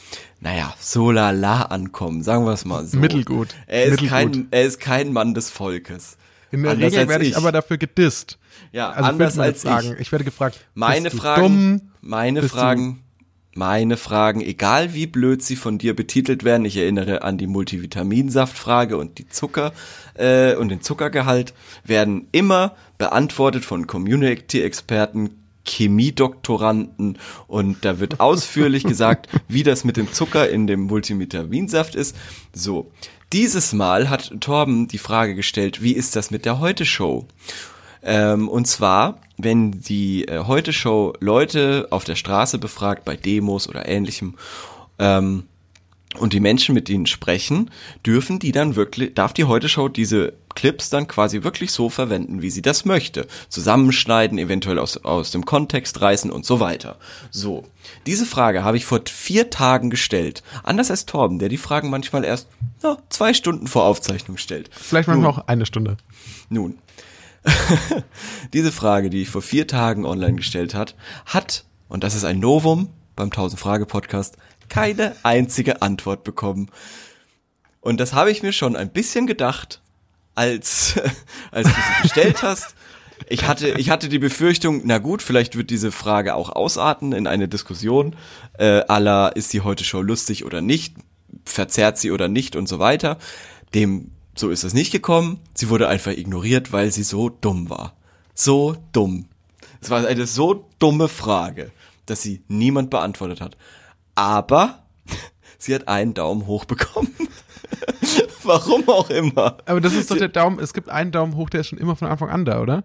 naja, so lala ankommen, sagen wir es mal so.
Mittelgut.
Er ist,
Mittelgut.
kein, er ist kein Mann des Volkes.
In der
Anders
Regel werde ich,
ich.
aber dafür gedisst.
Ja,
Also
anders als
Fragen.
ich.
Ich. werde gefragt,
Meine Fragen,
dumm?
meine
Bist
Fragen, meine Fragen, egal wie blöd sie von dir betitelt werden, ich erinnere an die Multivitaminsaftfrage und die Zucker äh, und den Zuckergehalt, werden immer beantwortet von Community-Experten, Chemiedoktoranden und da wird ausführlich gesagt, wie das mit dem Zucker in dem Multivitaminsaft ist. So, dieses Mal hat Torben die Frage gestellt, wie ist das mit der Heute-Show? Ähm, und zwar, wenn die äh, Heute-Show Leute auf der Straße befragt, bei Demos oder ähnlichem, ähm, und die Menschen mit ihnen sprechen, dürfen die dann wirklich, darf die Heute-Show diese Clips dann quasi wirklich so verwenden, wie sie das möchte. Zusammenschneiden, eventuell aus, aus dem Kontext reißen und so weiter. So. Diese Frage habe ich vor vier Tagen gestellt. Anders als Torben, der die Fragen manchmal erst ja, zwei Stunden vor Aufzeichnung stellt.
Vielleicht manchmal auch eine Stunde.
Nun, diese Frage, die ich vor vier Tagen online gestellt hat, hat, und das ist ein Novum beim 1000 Frage Podcast, keine einzige Antwort bekommen. Und das habe ich mir schon ein bisschen gedacht, als, als du sie gestellt hast. Ich hatte, ich hatte die Befürchtung, na gut, vielleicht wird diese Frage auch ausarten in eine Diskussion, äh, aller ist die heute Show lustig oder nicht, verzerrt sie oder nicht und so weiter. Dem, so ist es nicht gekommen. Sie wurde einfach ignoriert, weil sie so dumm war. So dumm. Es war eine so dumme Frage, dass sie niemand beantwortet hat. Aber sie hat einen Daumen hoch bekommen. Warum auch immer.
Aber das ist doch der Daumen, es gibt einen Daumen hoch, der ist schon immer von Anfang an da, oder?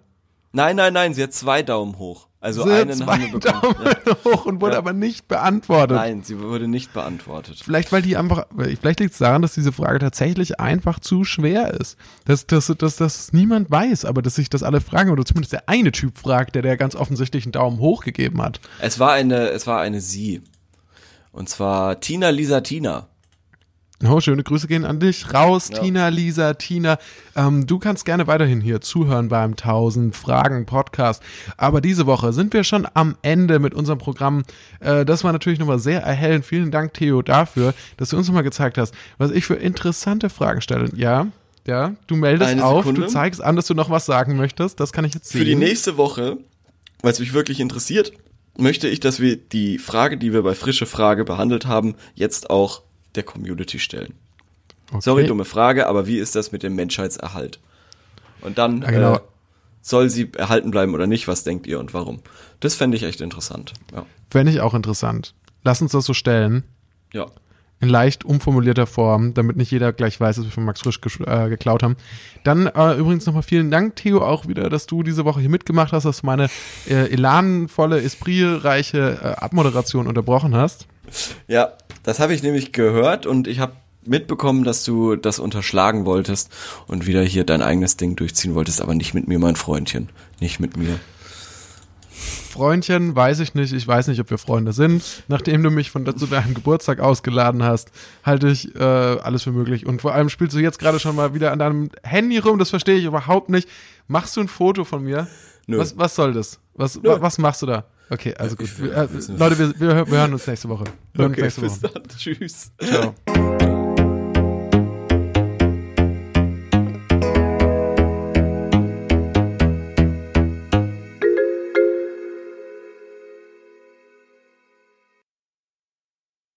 Nein, nein, nein, sie hat zwei Daumen hoch. Also
Sie hat
einen
zwei
haben wir bekommen.
Daumen
Ja.
hoch und wurde
Ja.
aber nicht beantwortet.
Nein, sie wurde nicht beantwortet.
Vielleicht, weil die einfach, vielleicht liegt es daran, dass diese Frage tatsächlich einfach zu schwer ist. Dass, dass, dass, dass niemand weiß, aber dass sich das alle fragen, oder zumindest der eine Typ fragt, der der ganz offensichtlich einen Daumen hoch gegeben hat.
Es war eine, es war eine sie. Und zwar Tina Lisa Tina.
Oh, schöne Grüße gehen an dich. Raus,
Ja.
Tina, Lisa, Tina. Ähm, du kannst gerne weiterhin hier zuhören beim 1000 Fragen Podcast. Aber diese Woche sind wir schon am Ende mit unserem Programm. Äh, das war natürlich nochmal sehr erhellend. Vielen Dank, Theo, dafür, dass du uns nochmal gezeigt hast, was ich für interessante Fragen stelle. Ja, ja, du meldest
Eine
auf,
Sekunde.
du zeigst an, dass du noch was sagen möchtest. Das kann ich jetzt sehen.
Für die nächste Woche, weil es mich wirklich interessiert, möchte ich, dass wir die Frage, die wir bei Frische Frage behandelt haben, jetzt auch der Community stellen.
Okay.
Sorry, dumme Frage, aber wie ist das mit dem Menschheitserhalt? Und dann
Ja, genau.
äh, soll sie erhalten bleiben oder nicht? Was denkt ihr und warum? Das fände ich echt interessant. Ja.
Fände ich auch interessant. Lass uns das so stellen.
ja.
in leicht umformulierter Form, damit nicht jeder gleich weiß, dass wir von Max Frisch äh, geklaut haben. Dann äh, übrigens nochmal vielen Dank, Theo, auch wieder, dass du diese Woche hier mitgemacht hast, dass du meine äh, elanvolle, espritreiche äh, Abmoderation unterbrochen hast.
Ja, das habe ich nämlich gehört und ich habe mitbekommen, dass du das unterschlagen wolltest und wieder hier dein eigenes Ding durchziehen wolltest, aber nicht mit mir, mein Freundchen. Nicht mit mir.
Freundchen, weiß ich nicht. Ich weiß nicht, ob wir Freunde sind. Nachdem du mich von zu deinem Geburtstag ausgeladen hast, halte ich äh, alles für möglich. Und vor allem spielst du jetzt gerade schon mal wieder an deinem Handy rum. Das verstehe ich überhaupt nicht. Machst du ein Foto von mir? Nö. Was, was soll das? Was, wa, was machst du da? Okay, also gut. Will, äh, Leute, wir, wir, hören uns nächste Woche. Wir
okay,
nächste
Woche. bis dann. Tschüss. Ciao.